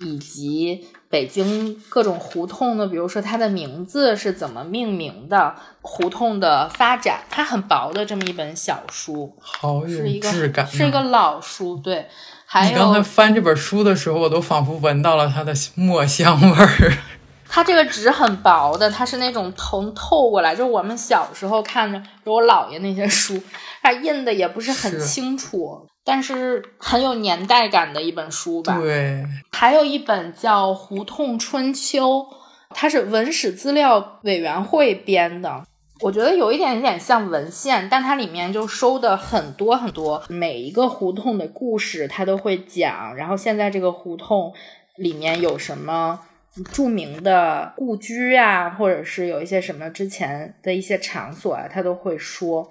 以及北京各种胡同的，比如说它的名字是怎么命名的，胡同的发展，它很薄的这么一本小书，好有是一个。是一个老书，对。还你刚才翻这本书的时候，我都仿佛闻到了它的墨香味儿。它这个纸很薄的，它是那种透透过来，就是我们小时候看着，比如我姥爷那些书，它印的也不是很清楚，但是很有年代感的一本书吧。对，还有一本叫《胡同春秋》，它是文史资料委员会编的。我觉得有一点点像文献，但它里面就收的很多很多，每一个胡同的故事它都会讲。然后现在这个胡同里面有什么著名的故居啊，或者是有一些什么之前的一些场所啊，它都会说。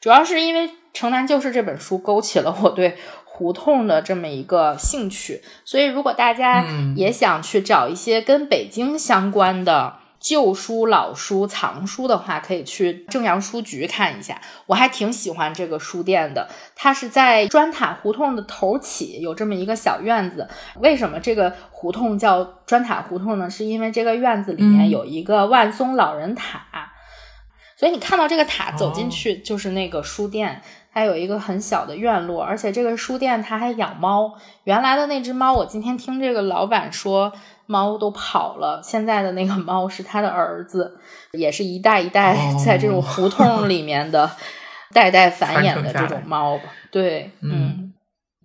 主要是因为《城南旧事》这本书勾起了我对胡同的这么一个兴趣，所以如果大家嗯也想去找一些跟北京相关的旧书、老书、藏书的话，可以去正阳书局看一下。我还挺喜欢这个书店的，它是在砖塔胡同的头起，有这么一个小院子。为什么这个胡同叫砖塔胡同呢？是因为这个院子里面嗯有一个万松老人塔。所以你看到这个塔走哦进去就是那个书店，它有一个很小的院落，而且这个书店它还养猫。原来的那只猫，我今天听这个老板说，猫都跑了，现在的那个猫是他的儿子，也是一代一代哦在这种胡同里面的代代繁衍的这种猫吧。对，嗯嗯，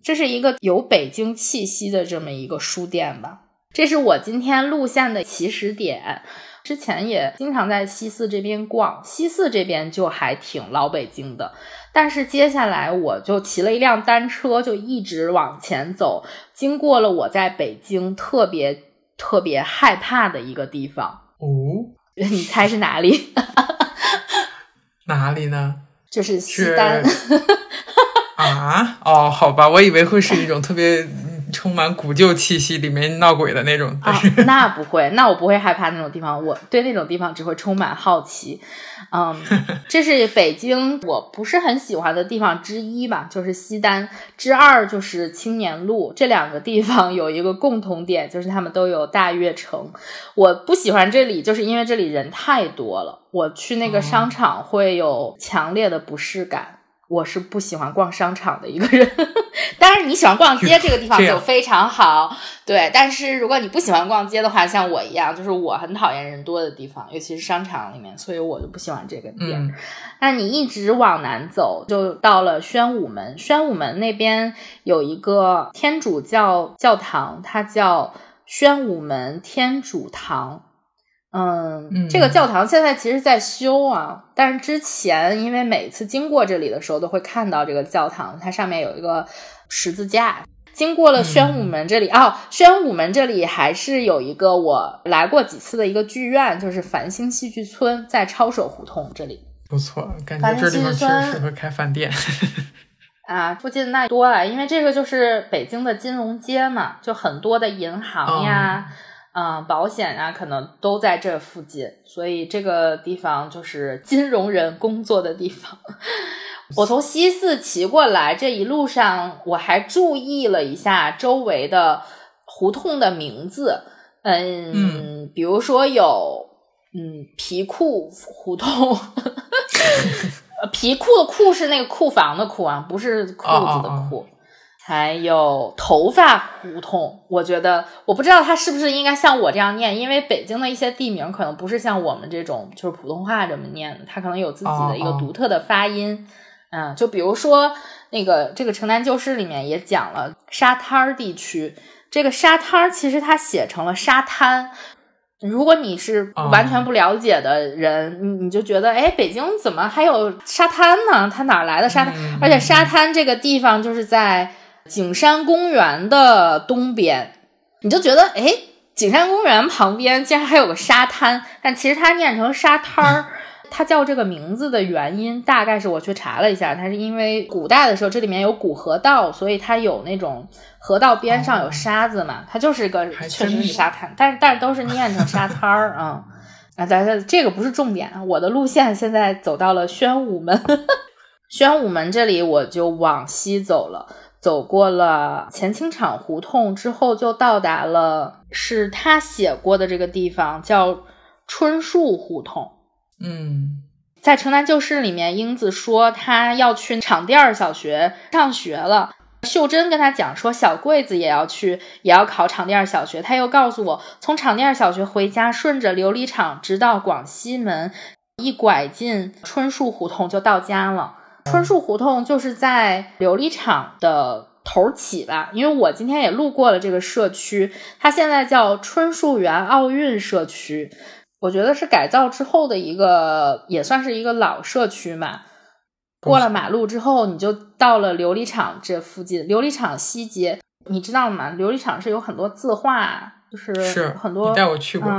这是一个有北京气息的这么一个书店吧。这是我今天路线的起始点。之前也经常在西四这边逛，西四这边就还挺老北京的。但是接下来我就骑了一辆单车，就一直往前走，经过了我在北京特别特别害怕的一个地方。哦，你猜是哪里？哪里呢？就是西是单。啊，哦，好吧，我以为会是一种特别嗯充满古旧气息、里面闹鬼的那种。但啊，那不会，那我不会害怕那种地方，我对那种地方只会充满好奇。嗯，这是北京我不是很喜欢的地方之一吧，就是西单。之二就是青年路，这两个地方有一个共同点，就是他们都有大悦城。我不喜欢这里，就是因为这里人太多了，我去那个商场会有强烈的不适感。我是不喜欢逛商场的一个人，当然你喜欢逛街，这个地方就非常好。对，但是如果你不喜欢逛街的话，像我一样，就是我很讨厌人多的地方，尤其是商场里面，所以我就不喜欢这个店。嗯，那你一直往南走，就到了宣武门。宣武门那边有一个天主教教堂，它叫宣武门天主堂。嗯，嗯这个教堂现在其实在修啊，但是之前因为每次经过这里的时候都会看到这个教堂，它上面有一个十字架。经过了宣武门这里，哦，宣武门这里还是有一个我来过几次的一个剧院，就是繁星戏剧村，在抄手胡同这里。不错，感觉这地方确其实适合开饭店。啊，附近那多了，因为这个就是北京的金融街嘛，就很多的银行呀、嗯、保险啊，可能都在这附近，所以这个地方就是金融人工作的地方。我从西四骑过来，这一路上我还注意了一下周围的胡同的名字，嗯，嗯比如说有嗯皮裤胡同，呃，皮裤的裤是那个库房的库啊，不是裤子的裤。还有头发胡同，我觉得我不知道它是不是应该像我这样念，因为北京的一些地名可能不是像我们这种就是普通话这么念，它可能有自己的一个独特的发音。嗯，就比如说那个这个城南旧事里面也讲了沙滩儿地区，这个沙滩儿其实它写成了沙滩。如果你是完全不了解的人，你你就觉得，哎，北京怎么还有沙滩呢？它哪来的沙滩？而且沙滩这个地方就是在景山公园的东边，你就觉得，哎，景山公园旁边竟然还有个沙滩，但其实它念成沙滩儿。它叫这个名字的原因，大概是我去查了一下，它是因为古代的时候这里面有古河道，所以它有那种河道边上有沙子嘛，它就是个确实是沙滩，但是但是都是念成沙滩儿啊 啊！咱这这个不是重点，我的路线现在走到了宣武门，宣武门这里我就往西走了，走过了前清场胡同之后，就到达了是他写过的这个地方，叫春树胡同。嗯，在《城南旧事》里面，英子说她要去场店小学上学了。秀珍跟她讲说，小桂子也要去，也要考场店小学。他又告诉我，从场店小学回家，顺着琉璃厂直到广西门，一拐进春树胡同就到家了。春树胡同就是在琉璃厂的头起吧？因为我今天也路过了这个社区，它现在叫春树园奥运社区。我觉得是改造之后的一个，也算是一个老社区嘛。过了马路之后，你就到了琉璃厂这附近。琉璃厂西街，你知道吗？琉璃厂是有很多字画，就是很多。你带我去过，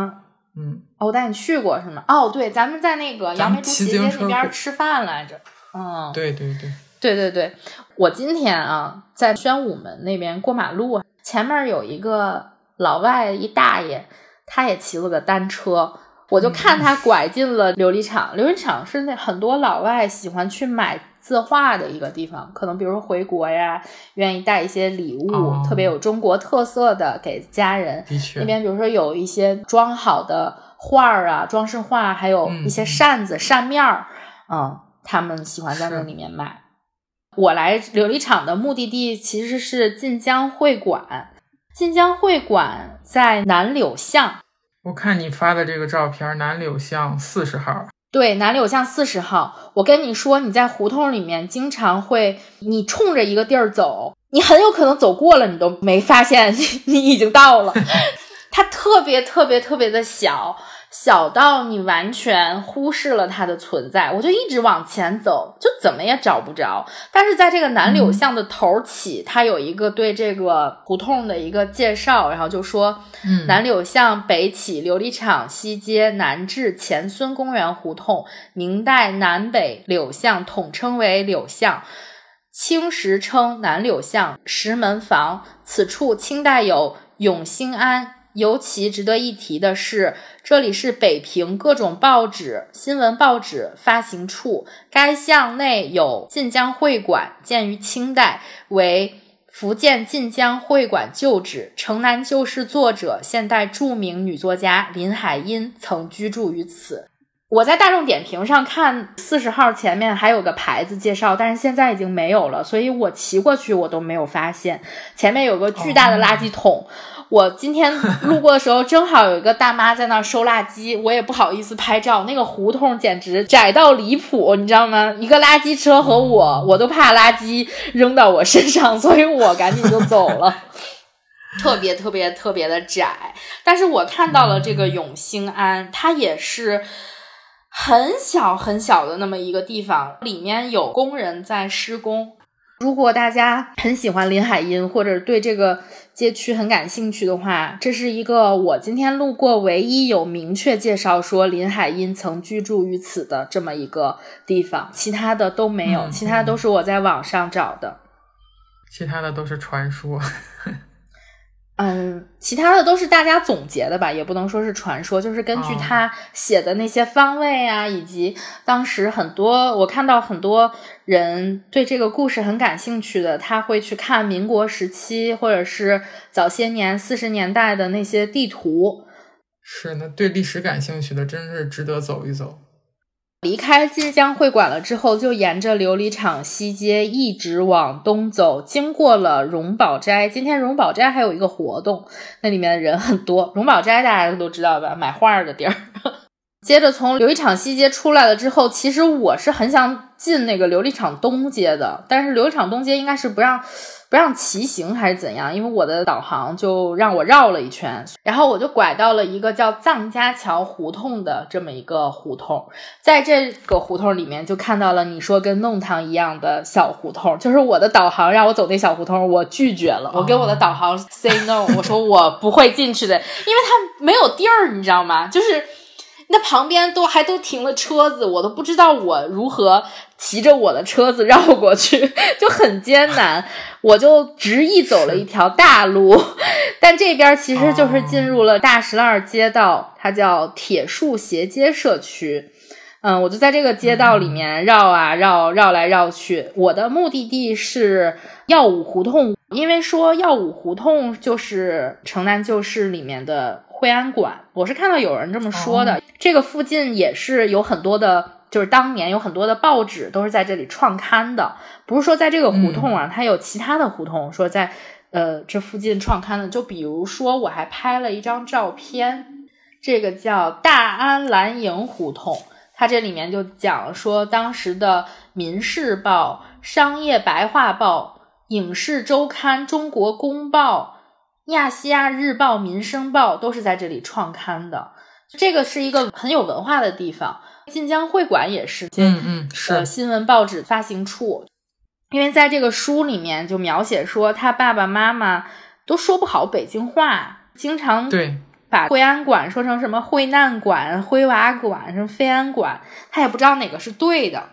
嗯，哦，我带你去过是吗？哦，对，咱们在那个杨梅竹斜街那边吃饭来着。嗯，对对对，对对对。我今天啊，在宣武门那边过马路，前面有一个老外，一大爷，他也骑了个单车。我就看他拐进了琉璃厂，琉璃厂是那很多老外喜欢去买字画的一个地方，可能比如说回国呀，愿意带一些礼物，特别有中国特色的给家人。那边比如说有一些装好的画儿啊，装饰画，还有一些扇子、扇面儿，嗯，他们喜欢在那里面买。我来琉璃厂的目的地其实是晋江会馆，晋江会馆在南柳巷。我看你发的这个照片，南柳巷四十号。对，南柳巷四十号。我跟你说，你在胡同里面经常会，你冲着一个地儿走，你很有可能走过了，你都没发现 你已经到了。它特别特别特别的小。小到你完全忽视了它的存在，我就一直往前走，就怎么也找不着。但是在这个南柳巷的头起，它有一个对这个胡同的一个介绍，然后就说：南柳巷北起琉璃厂，西街，南至前孙公园胡同。明代南北柳巷统称为柳巷，清时称南柳巷石门房。此处清代有永兴庵。尤其值得一提的是，这里是北平各种报纸、新闻报纸发行处。该巷内有晋江会馆，建于清代，为福建晋江会馆旧址。《城南旧事》作者，现代著名女作家林海音曾居住于此。我在大众点评上看四十号前面还有个牌子介绍，但是现在已经没有了，所以我骑过去我都没有发现。前面有个巨大的垃圾桶。我今天路过的时候，正好有一个大妈在那儿收垃圾，我也不好意思拍照。那个胡同简直窄到离谱，你知道吗？一个垃圾车和我，我都怕垃圾扔到我身上，所以我赶紧就走了。特别特别特别的窄，但是我看到了这个永兴庵，它也是很小很小的那么一个地方，里面有工人在施工。如果大家很喜欢林海音，或者对这个街区很感兴趣的话，这是一个我今天路过唯一有明确介绍说林海音曾居住于此的这么一个地方，其他的都没有，其他都是我在网上找的，其他的都是传说。嗯，其他的都是大家总结的吧，也不能说是传说，就是根据他写的那些方位啊，以及当时很多我看到很多人对这个故事很感兴趣的，他会去看民国时期或者是早些年四十年代的那些地图。是，那对历史感兴趣的，真是值得走一走。离开晋江会馆了之后，就沿着琉璃厂西街一直往东走，经过了荣宝斋。今天荣宝斋还有一个活动，那里面的人很多。荣宝斋大家都知道吧，买画的地儿。接着从琉璃厂西街出来了之后，其实我是很想进那个琉璃厂东街的，但是琉璃厂东街应该是不让。不让骑行还是怎样？因为我的导航就让我绕了一圈，然后我就拐到了一个叫藏家桥胡同的这么一个胡同，在这个胡同里面就看到了你说跟弄堂一样的小胡同，就是我的导航让我走那小胡同，我拒绝了，我跟我的导航 say no，我说我不会进去的，因为它没有地儿，你知道吗？就是。那旁边都还都停了车子，我都不知道我如何骑着我的车子绕过去，就很艰难。我就执意走了一条大路，但这边其实就是进入了大石烂街道，它叫铁树斜街社区。嗯，我就在这个街道里面绕啊绕，绕来绕去。我的目的地是耀武胡同，因为说耀武胡同就是城南旧事里面的。惠安馆，我是看到有人这么说的。这个附近也是有很多的，就是当年有很多的报纸都是在这里创刊的。不是说在这个胡同啊，它有其他的胡同说在呃这附近创刊的。就比如说，我还拍了一张照片，这个叫大安蓝营胡同，它这里面就讲说当时的《民事报》《商业白话报》《影视周刊》《中国公报》。亚细亚日报、民生报都是在这里创刊的，这个是一个很有文化的地方。晋江会馆也是，嗯嗯，是新闻报纸发行处。因为在这个书里面就描写说，他爸爸妈妈都说不好北京话，经常对把惠安馆说成什么惠难馆、灰娃馆、什么飞安馆，他也不知道哪个是对的。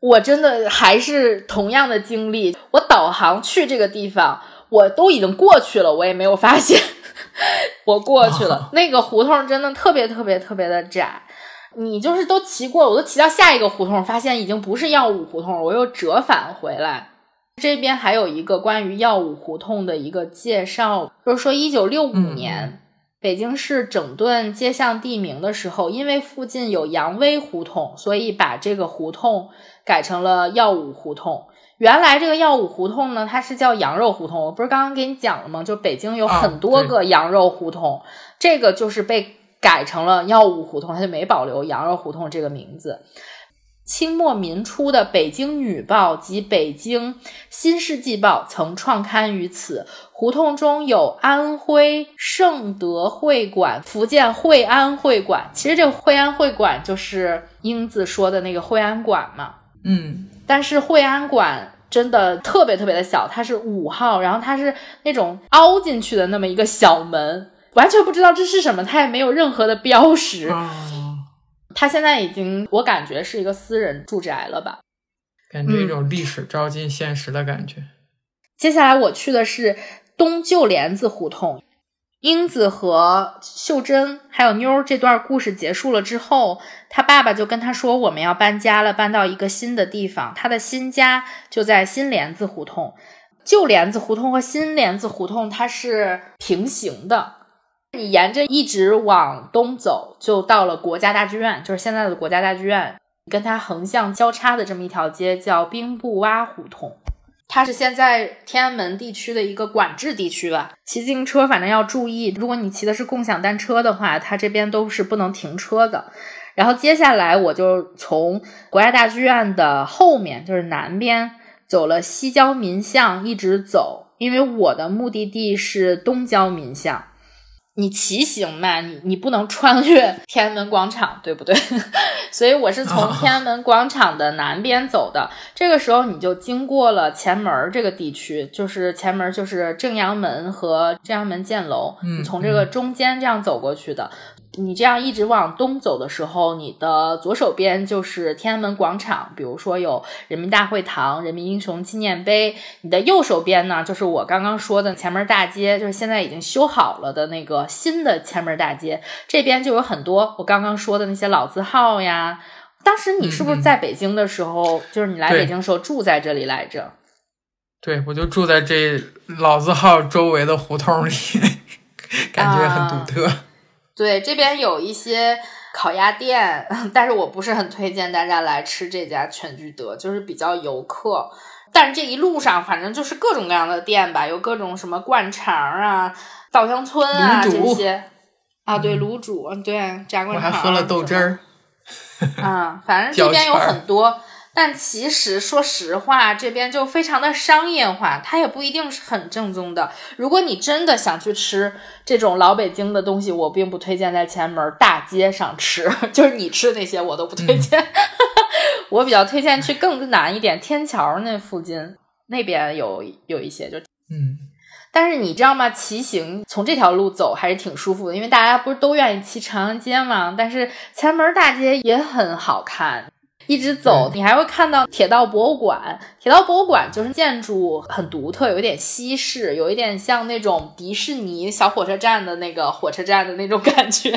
我真的还是同样的经历，我导航去这个地方。我都已经过去了，我也没有发现 我过去了。那个胡同真的特别特别特别的窄，你就是都骑过，我都骑到下一个胡同，发现已经不是耀武胡同，我又折返回来。这边还有一个关于耀武胡同的一个介绍，就是说一九六五年北京市整顿街巷地名的时候，因为附近有杨威胡同，所以把这个胡同改成了耀武胡同。原来这个耀武胡同呢，它是叫羊肉胡同。我不是刚刚给你讲了吗？就北京有很多个羊肉胡同，这个就是被改成了耀武胡同，它就没保留羊肉胡同这个名字。清末民初的《北京女报》及《北京新世纪报》曾创刊于此。胡同中有安徽盛德会馆、福建惠安会馆。其实这个惠安会馆就是英子说的那个惠安馆嘛。嗯。但是惠安馆真的特别特别的小，它是五号，然后它是那种凹进去的那么一个小门，完全不知道这是什么，它也没有任何的标识。它现在已经，我感觉是一个私人住宅了吧？感觉一种历史照进现实的感觉。接下来我去的是东旧帘子胡同。英子和秀珍还有妞儿这段故事结束了之后，他爸爸就跟他说：“我们要搬家了，搬到一个新的地方。他的新家就在新帘子胡同。旧帘子胡同和新帘子胡同它是平行的，你沿着一直往东走，就到了国家大剧院，就是现在的国家大剧院。跟它横向交叉的这么一条街叫兵部洼胡同。”它是现在天安门地区的一个管制地区吧，骑自行车反正要注意，如果你骑的是共享单车的话，它这边都是不能停车的。然后接下来我就从国家大剧院的后面，就是南边走了西郊民巷，一直走，因为我的目的地是东郊民巷。你骑行嘛，你你不能穿越天安门广场，对不对？所以我是从天安门广场的南边走的。这个时候你就经过了前门这个地区，就是前门就是正阳门和正阳门箭楼，你从这个中间这样走过去的。你这样一直往东走的时候，你的左手边就是天安门广场，比如说有人民大会堂、人民英雄纪念碑。你的右手边呢，就是我刚刚说的前门大街，就是现在已经修好了的那个新的前门大街。这边就有很多我刚刚说的那些老字号呀。当时你是不是在北京的时候，就是你来北京时候住在这里来着？对，我就住在这老字号周围的胡同里，感觉很独特。对，这边有一些烤鸭店，但是我不是很推荐大家来吃这家全聚德，就是比较游客。但是这一路上，反正就是各种各样的店吧，有各种什么灌肠啊、稻香村啊这些。啊，对，卤煮，对，炸灌肠。我还喝了豆汁儿。啊，反正 这边有很多。但其实，说实话，这边就非常的商业化，它也不一定是很正宗的。如果你真的想去吃这种老北京的东西，我并不推荐在前门大街上吃，就是你吃那些我都不推荐。我比较推荐去更南一点，天桥那附近那边有有一些，就嗯。但是你知道吗？骑行从这条路走还是挺舒服的，因为大家不是都愿意骑长安街吗？但是前门大街也很好看。一直走，你还会看到铁道博物馆。铁道博物馆就是建筑很独特，有一点西式，有一点像那种迪士尼小火车站的那个火车站的那种感觉。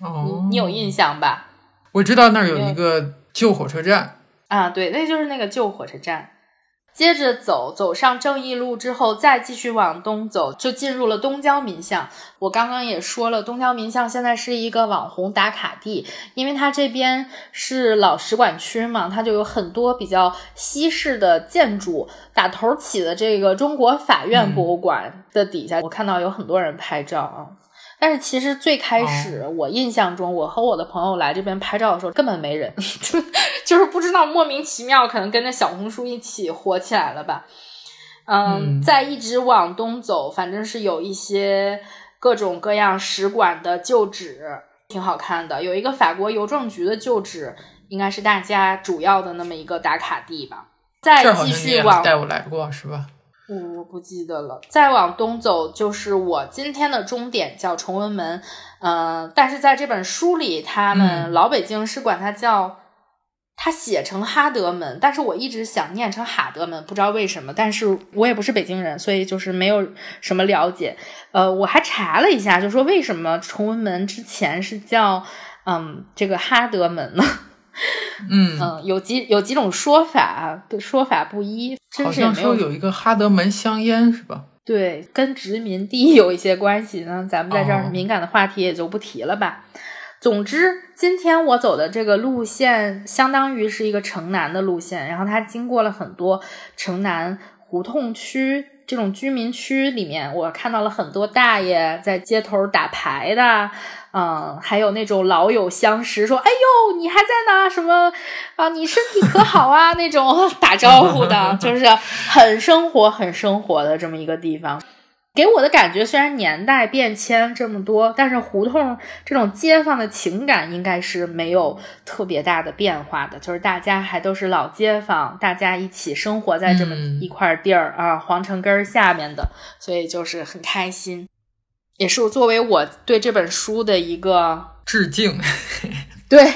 哦，你有印象吧？我知道那儿有一个旧火车站啊，对，那就是那个旧火车站。接着走，走上正义路之后，再继续往东走，就进入了东郊民巷。我刚刚也说了，东郊民巷现在是一个网红打卡地，因为它这边是老使馆区嘛，它就有很多比较西式的建筑。打头儿起的这个中国法院博物馆的底下，我看到有很多人拍照啊。但是其实最开始，我印象中，我和我的朋友来这边拍照的时候，根本没人，就就是不知道莫名其妙，可能跟着小红书一起火起来了吧。嗯，再一直往东走，反正是有一些各种各样使馆的旧址，挺好看的。有一个法国邮政局的旧址，应该是大家主要的那么一个打卡地吧。再继续往带我来过是吧？我不记得了。再往东走，就是我今天的终点，叫崇文门。嗯，但是在这本书里，他们老北京是管它叫，他写成哈德门，但是我一直想念成哈德门，不知道为什么。但是我也不是北京人，所以就是没有什么了解。呃，我还查了一下，就说为什么崇文门之前是叫嗯这个哈德门呢？嗯嗯，有几有几种说法，说法不一。好像说有一个哈德门香烟是吧？对，跟殖民地有一些关系呢。咱们在这儿敏感的话题也就不提了吧。总之，今天我走的这个路线相当于是一个城南的路线，然后它经过了很多城南胡同区这种居民区里面，我看到了很多大爷在街头打牌的。嗯，还有那种老友相识，说：“哎呦，你还在呢？什么啊？你身体可好啊？”那种 打招呼的，就是很生活、很生活的这么一个地方。给我的感觉，虽然年代变迁这么多，但是胡同这种街坊的情感应该是没有特别大的变化的。就是大家还都是老街坊，大家一起生活在这么一块地儿啊，皇城根儿下面的，所以就是很开心。也是作为我对这本书的一个致敬，对，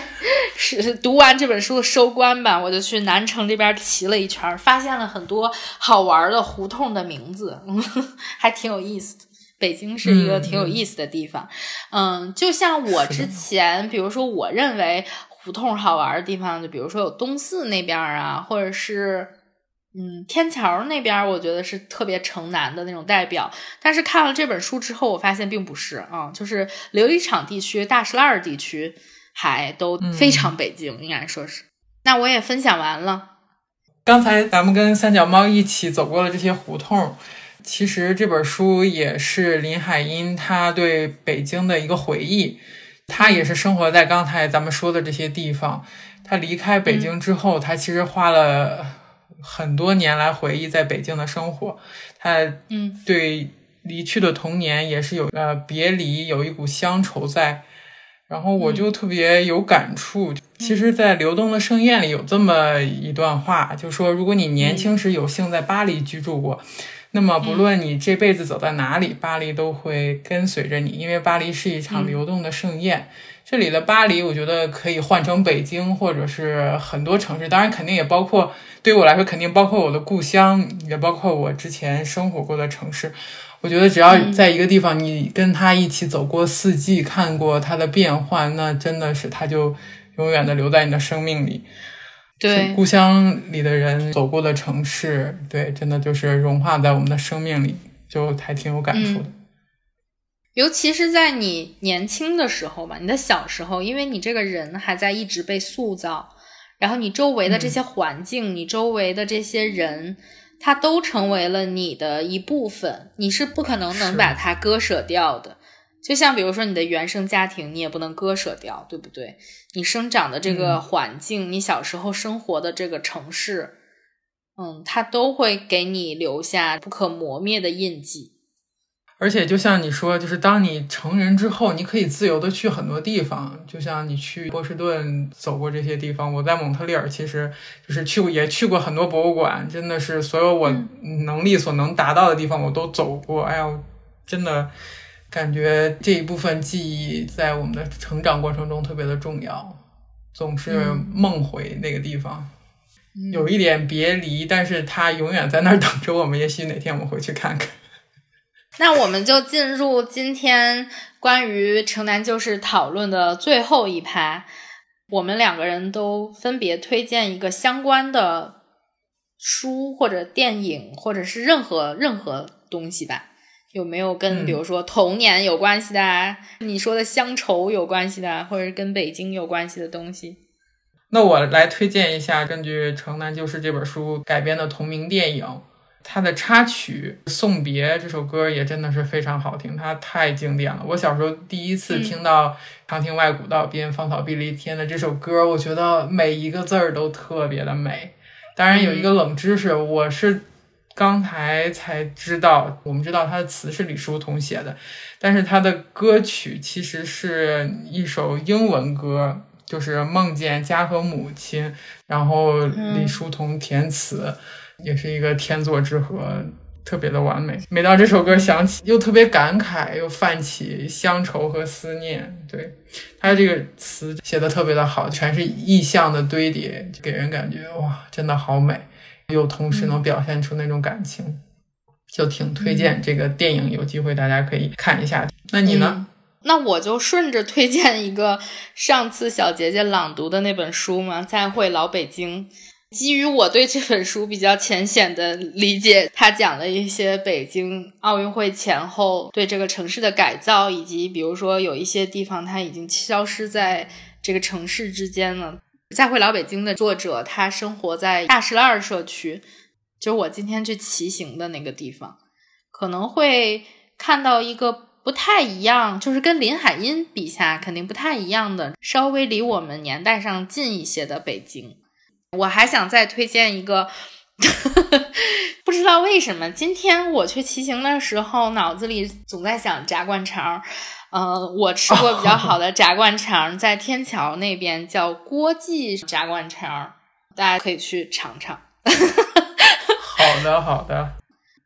是读完这本书的收官吧。我就去南城这边骑了一圈，发现了很多好玩的胡同的名字，还挺有意思的。北京是一个挺有意思的地方，嗯，就像我之前，比如说我认为胡同好玩的地方，就比如说有东四那边啊，或者是。嗯，天桥那边我觉得是特别城南的那种代表，但是看了这本书之后，我发现并不是啊，就是琉璃厂地区、大石栏地区还都非常北京，应该说是。那我也分享完了。刚才咱们跟三脚猫一起走过了这些胡同，其实这本书也是林海音他对北京的一个回忆，他也是生活在刚才咱们说的这些地方。他离开北京之后，他其实花了。很多年来回忆在北京的生活，他嗯对离去的童年也是有呃别离，有一股乡愁在。然后我就特别有感触。其实，在《流动的盛宴》里有这么一段话，就说如果你年轻时有幸在巴黎居住过，那么不论你这辈子走到哪里，巴黎都会跟随着你，因为巴黎是一场流动的盛宴。这里的巴黎，我觉得可以换成北京，或者是很多城市，当然肯定也包括，对于我来说，肯定包括我的故乡，也包括我之前生活过的城市。我觉得只要在一个地方，你跟他一起走过四季，看过它的变换，那真的是他就永远的留在你的生命里。对，故乡里的人走过的城市，对，真的就是融化在我们的生命里，就还挺有感触的。尤其是在你年轻的时候吧，你的小时候，因为你这个人还在一直被塑造，然后你周围的这些环境，你周围的这些人，他都成为了你的一部分，你是不可能能把它割舍掉的。就像比如说你的原生家庭，你也不能割舍掉，对不对？你生长的这个环境，你小时候生活的这个城市，嗯，它都会给你留下不可磨灭的印记。而且，就像你说，就是当你成人之后，你可以自由的去很多地方。就像你去波士顿走过这些地方，我在蒙特利尔其实就是去过，也去过很多博物馆，真的是所有我能力所能达到的地方我都走过。哎呀，真的感觉这一部分记忆在我们的成长过程中特别的重要，总是梦回那个地方，有一点别离，但是它永远在那儿等着我们。也许哪天我们回去看看。那我们就进入今天关于城南旧事讨论的最后一趴。我们两个人都分别推荐一个相关的书或者电影，或者是任何任何东西吧。有没有跟比如说童年有关系的？你说的乡愁有关系的，或者是跟北京有关系的东西？那我来推荐一下根据《城南旧事》这本书改编的同名电影。它的插曲《送别》这首歌也真的是非常好听，它太经典了。我小时候第一次听到长亭外古道边芳草碧连天的这首歌，我觉得每一个字儿都特别的美。当然有一个冷知识，我是刚才才知道，我们知道它的词是李叔同写的，但是它的歌曲其实是一首英文歌，就是梦见家和母亲，然后李叔同填词。也是一个天作之合，特别的完美。每当这首歌响起，又特别感慨，又泛起乡愁和思念。对他这个词写的特别的好，全是意象的堆叠，给人感觉哇，真的好美，又同时能表现出那种感情，就挺推荐这个电影。有机会大家可以看一下。那你呢？那我就顺着推荐一个上次小杰杰朗读的那本书嘛，《再会老北京》。基于我对这本书比较浅显的理解，他讲了一些北京奥运会前后对这个城市的改造，以及比如说有一些地方它已经消失在这个城市之间了。再回老北京的作者，他生活在大石栏社区，就是我今天去骑行的那个地方，可能会看到一个不太一样，就是跟林海音笔下肯定不太一样的，稍微离我们年代上近一些的北京。我还想再推荐一个，不知道为什么今天我去骑行的时候，脑子里总在想炸灌肠。呃，我吃过比较好的炸灌肠，在天桥那边叫郭记炸灌肠，大家可以去尝尝。好的，好的。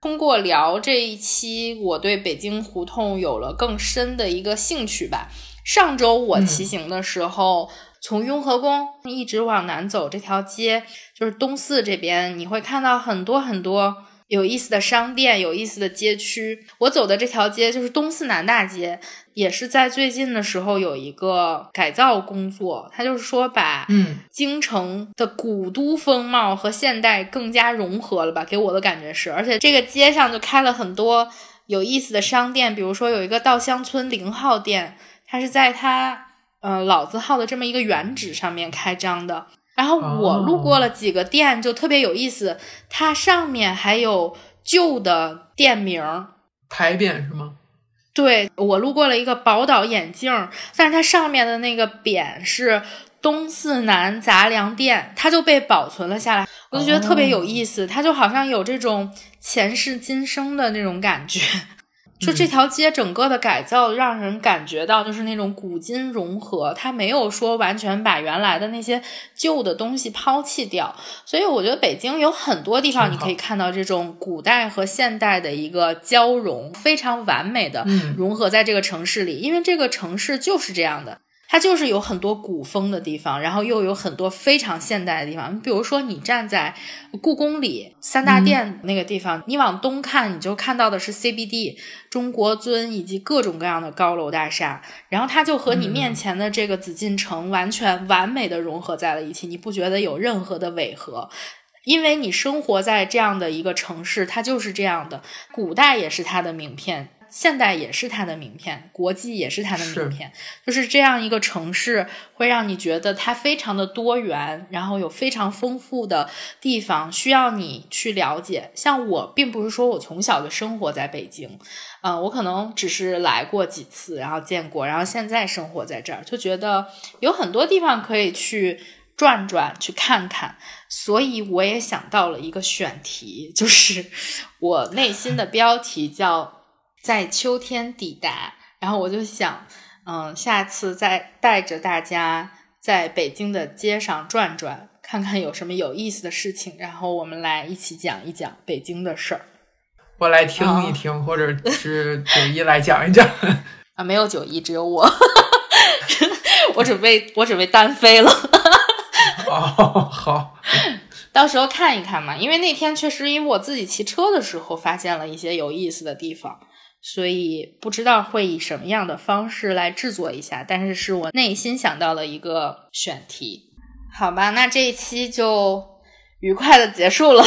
通过聊这一期，我对北京胡同有了更深的一个兴趣吧。上周我骑行的时候。从雍和宫一直往南走，这条街就是东四这边，你会看到很多很多有意思的商店、有意思的街区。我走的这条街就是东四南大街，也是在最近的时候有一个改造工作，它就是说把嗯京城的古都风貌和现代更加融合了吧，给我的感觉是。而且这个街上就开了很多有意思的商店，比如说有一个稻香村零号店，它是在它。呃，老字号的这么一个原址上面开张的，然后我路过了几个店，就特别有意思。它上面还有旧的店名牌匾是吗？对，我路过了一个宝岛眼镜，但是它上面的那个匾是东四南杂粮店，它就被保存了下来，我就觉得特别有意思，它就好像有这种前世今生的那种感觉。就这条街整个的改造，让人感觉到就是那种古今融合，它没有说完全把原来的那些旧的东西抛弃掉。所以我觉得北京有很多地方你可以看到这种古代和现代的一个交融，非常完美的融合在这个城市里，因为这个城市就是这样的。它就是有很多古风的地方，然后又有很多非常现代的地方。你比如说，你站在故宫里三大殿那个地方，你往东看，你就看到的是 CBD、中国尊以及各种各样的高楼大厦，然后它就和你面前的这个紫禁城完全完美的融合在了一起，你不觉得有任何的违和？因为你生活在这样的一个城市，它就是这样的。古代也是它的名片，现代也是它的名片，国际也是它的名片，就是这样一个城市，会让你觉得它非常的多元，然后有非常丰富的地方需要你去了解。像我，并不是说我从小就生活在北京，嗯，我可能只是来过几次，然后见过，然后现在生活在这儿，就觉得有很多地方可以去转转，去看看。所以我也想到了一个选题，就是 我内心的标题叫。在秋天抵达，然后我就想，嗯，下次再带着大家在北京的街上转转，看看有什么有意思的事情，然后我们来一起讲一讲北京的事儿。我来听一听，或者是九一来讲一讲。啊，没有九一，只有我。我准备，我准备单飞了。哦，好，到时候看一看嘛，因为那天确实，因为我自己骑车的时候发现了一些有意思的地方。所以不知道会以什么样的方式来制作一下，但是是我内心想到了一个选题，好吧，那这一期就愉快的结束了，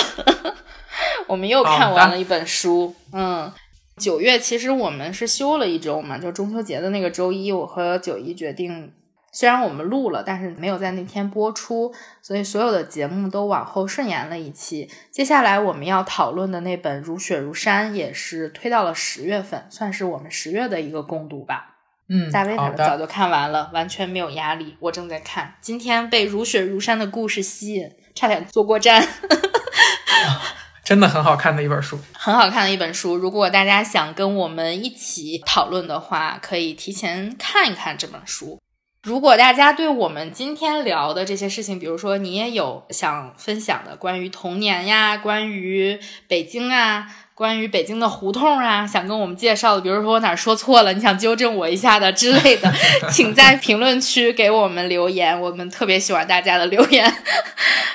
我们又看完了一本书，嗯，九月其实我们是休了一周嘛，就中秋节的那个周一，我和九一决定。虽然我们录了，但是没有在那天播出，所以所有的节目都往后顺延了一期。接下来我们要讨论的那本《如雪如山》也是推到了十月份，算是我们十月的一个共读吧。嗯，大卫他们早就看完了，完全没有压力。我正在看，今天被《如雪如山》的故事吸引，差点坐过站。真的很好看的一本书，很好看的一本书。如果大家想跟我们一起讨论的话，可以提前看一看这本书。如果大家对我们今天聊的这些事情，比如说你也有想分享的关于童年呀、关于北京啊、关于北京的胡同啊，想跟我们介绍的，比如说我哪说错了，你想纠正我一下的之类的，请在评论区给我们留言，我们特别喜欢大家的留言。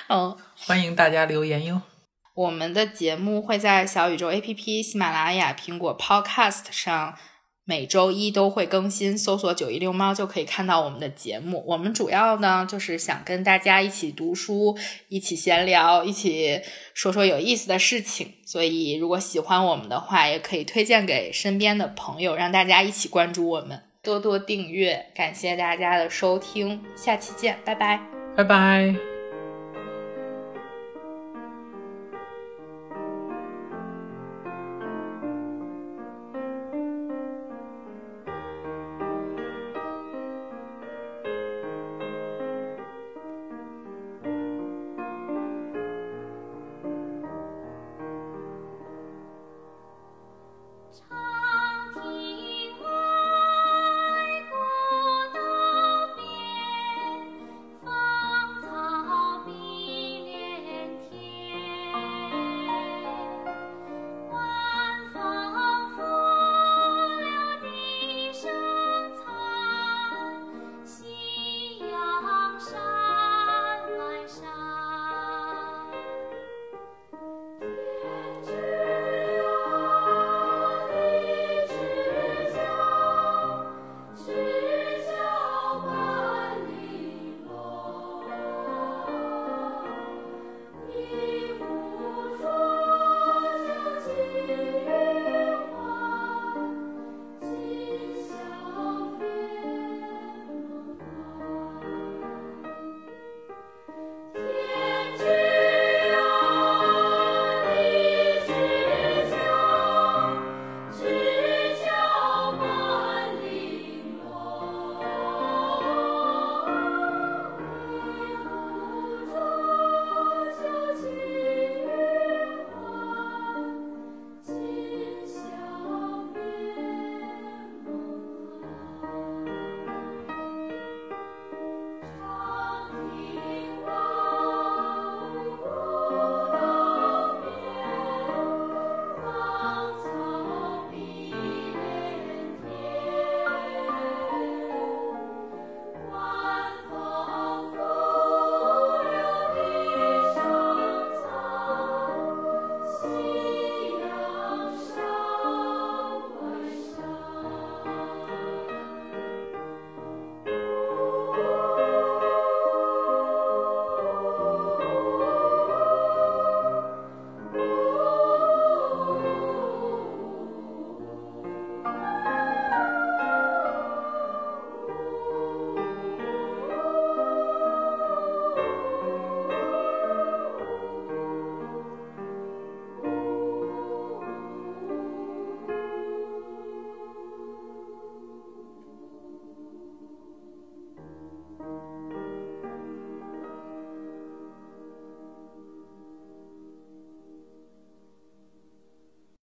嗯，欢迎大家留言哟。我们的节目会在小宇宙 APP、喜马拉雅、苹果 Podcast 上。每周一都会更新，搜索“九一遛猫”就可以看到我们的节目。我们主要呢就是想跟大家一起读书，一起闲聊，一起说说有意思的事情。所以，如果喜欢我们的话，也可以推荐给身边的朋友，让大家一起关注我们，多多订阅。感谢大家的收听，下期见，拜拜，拜拜。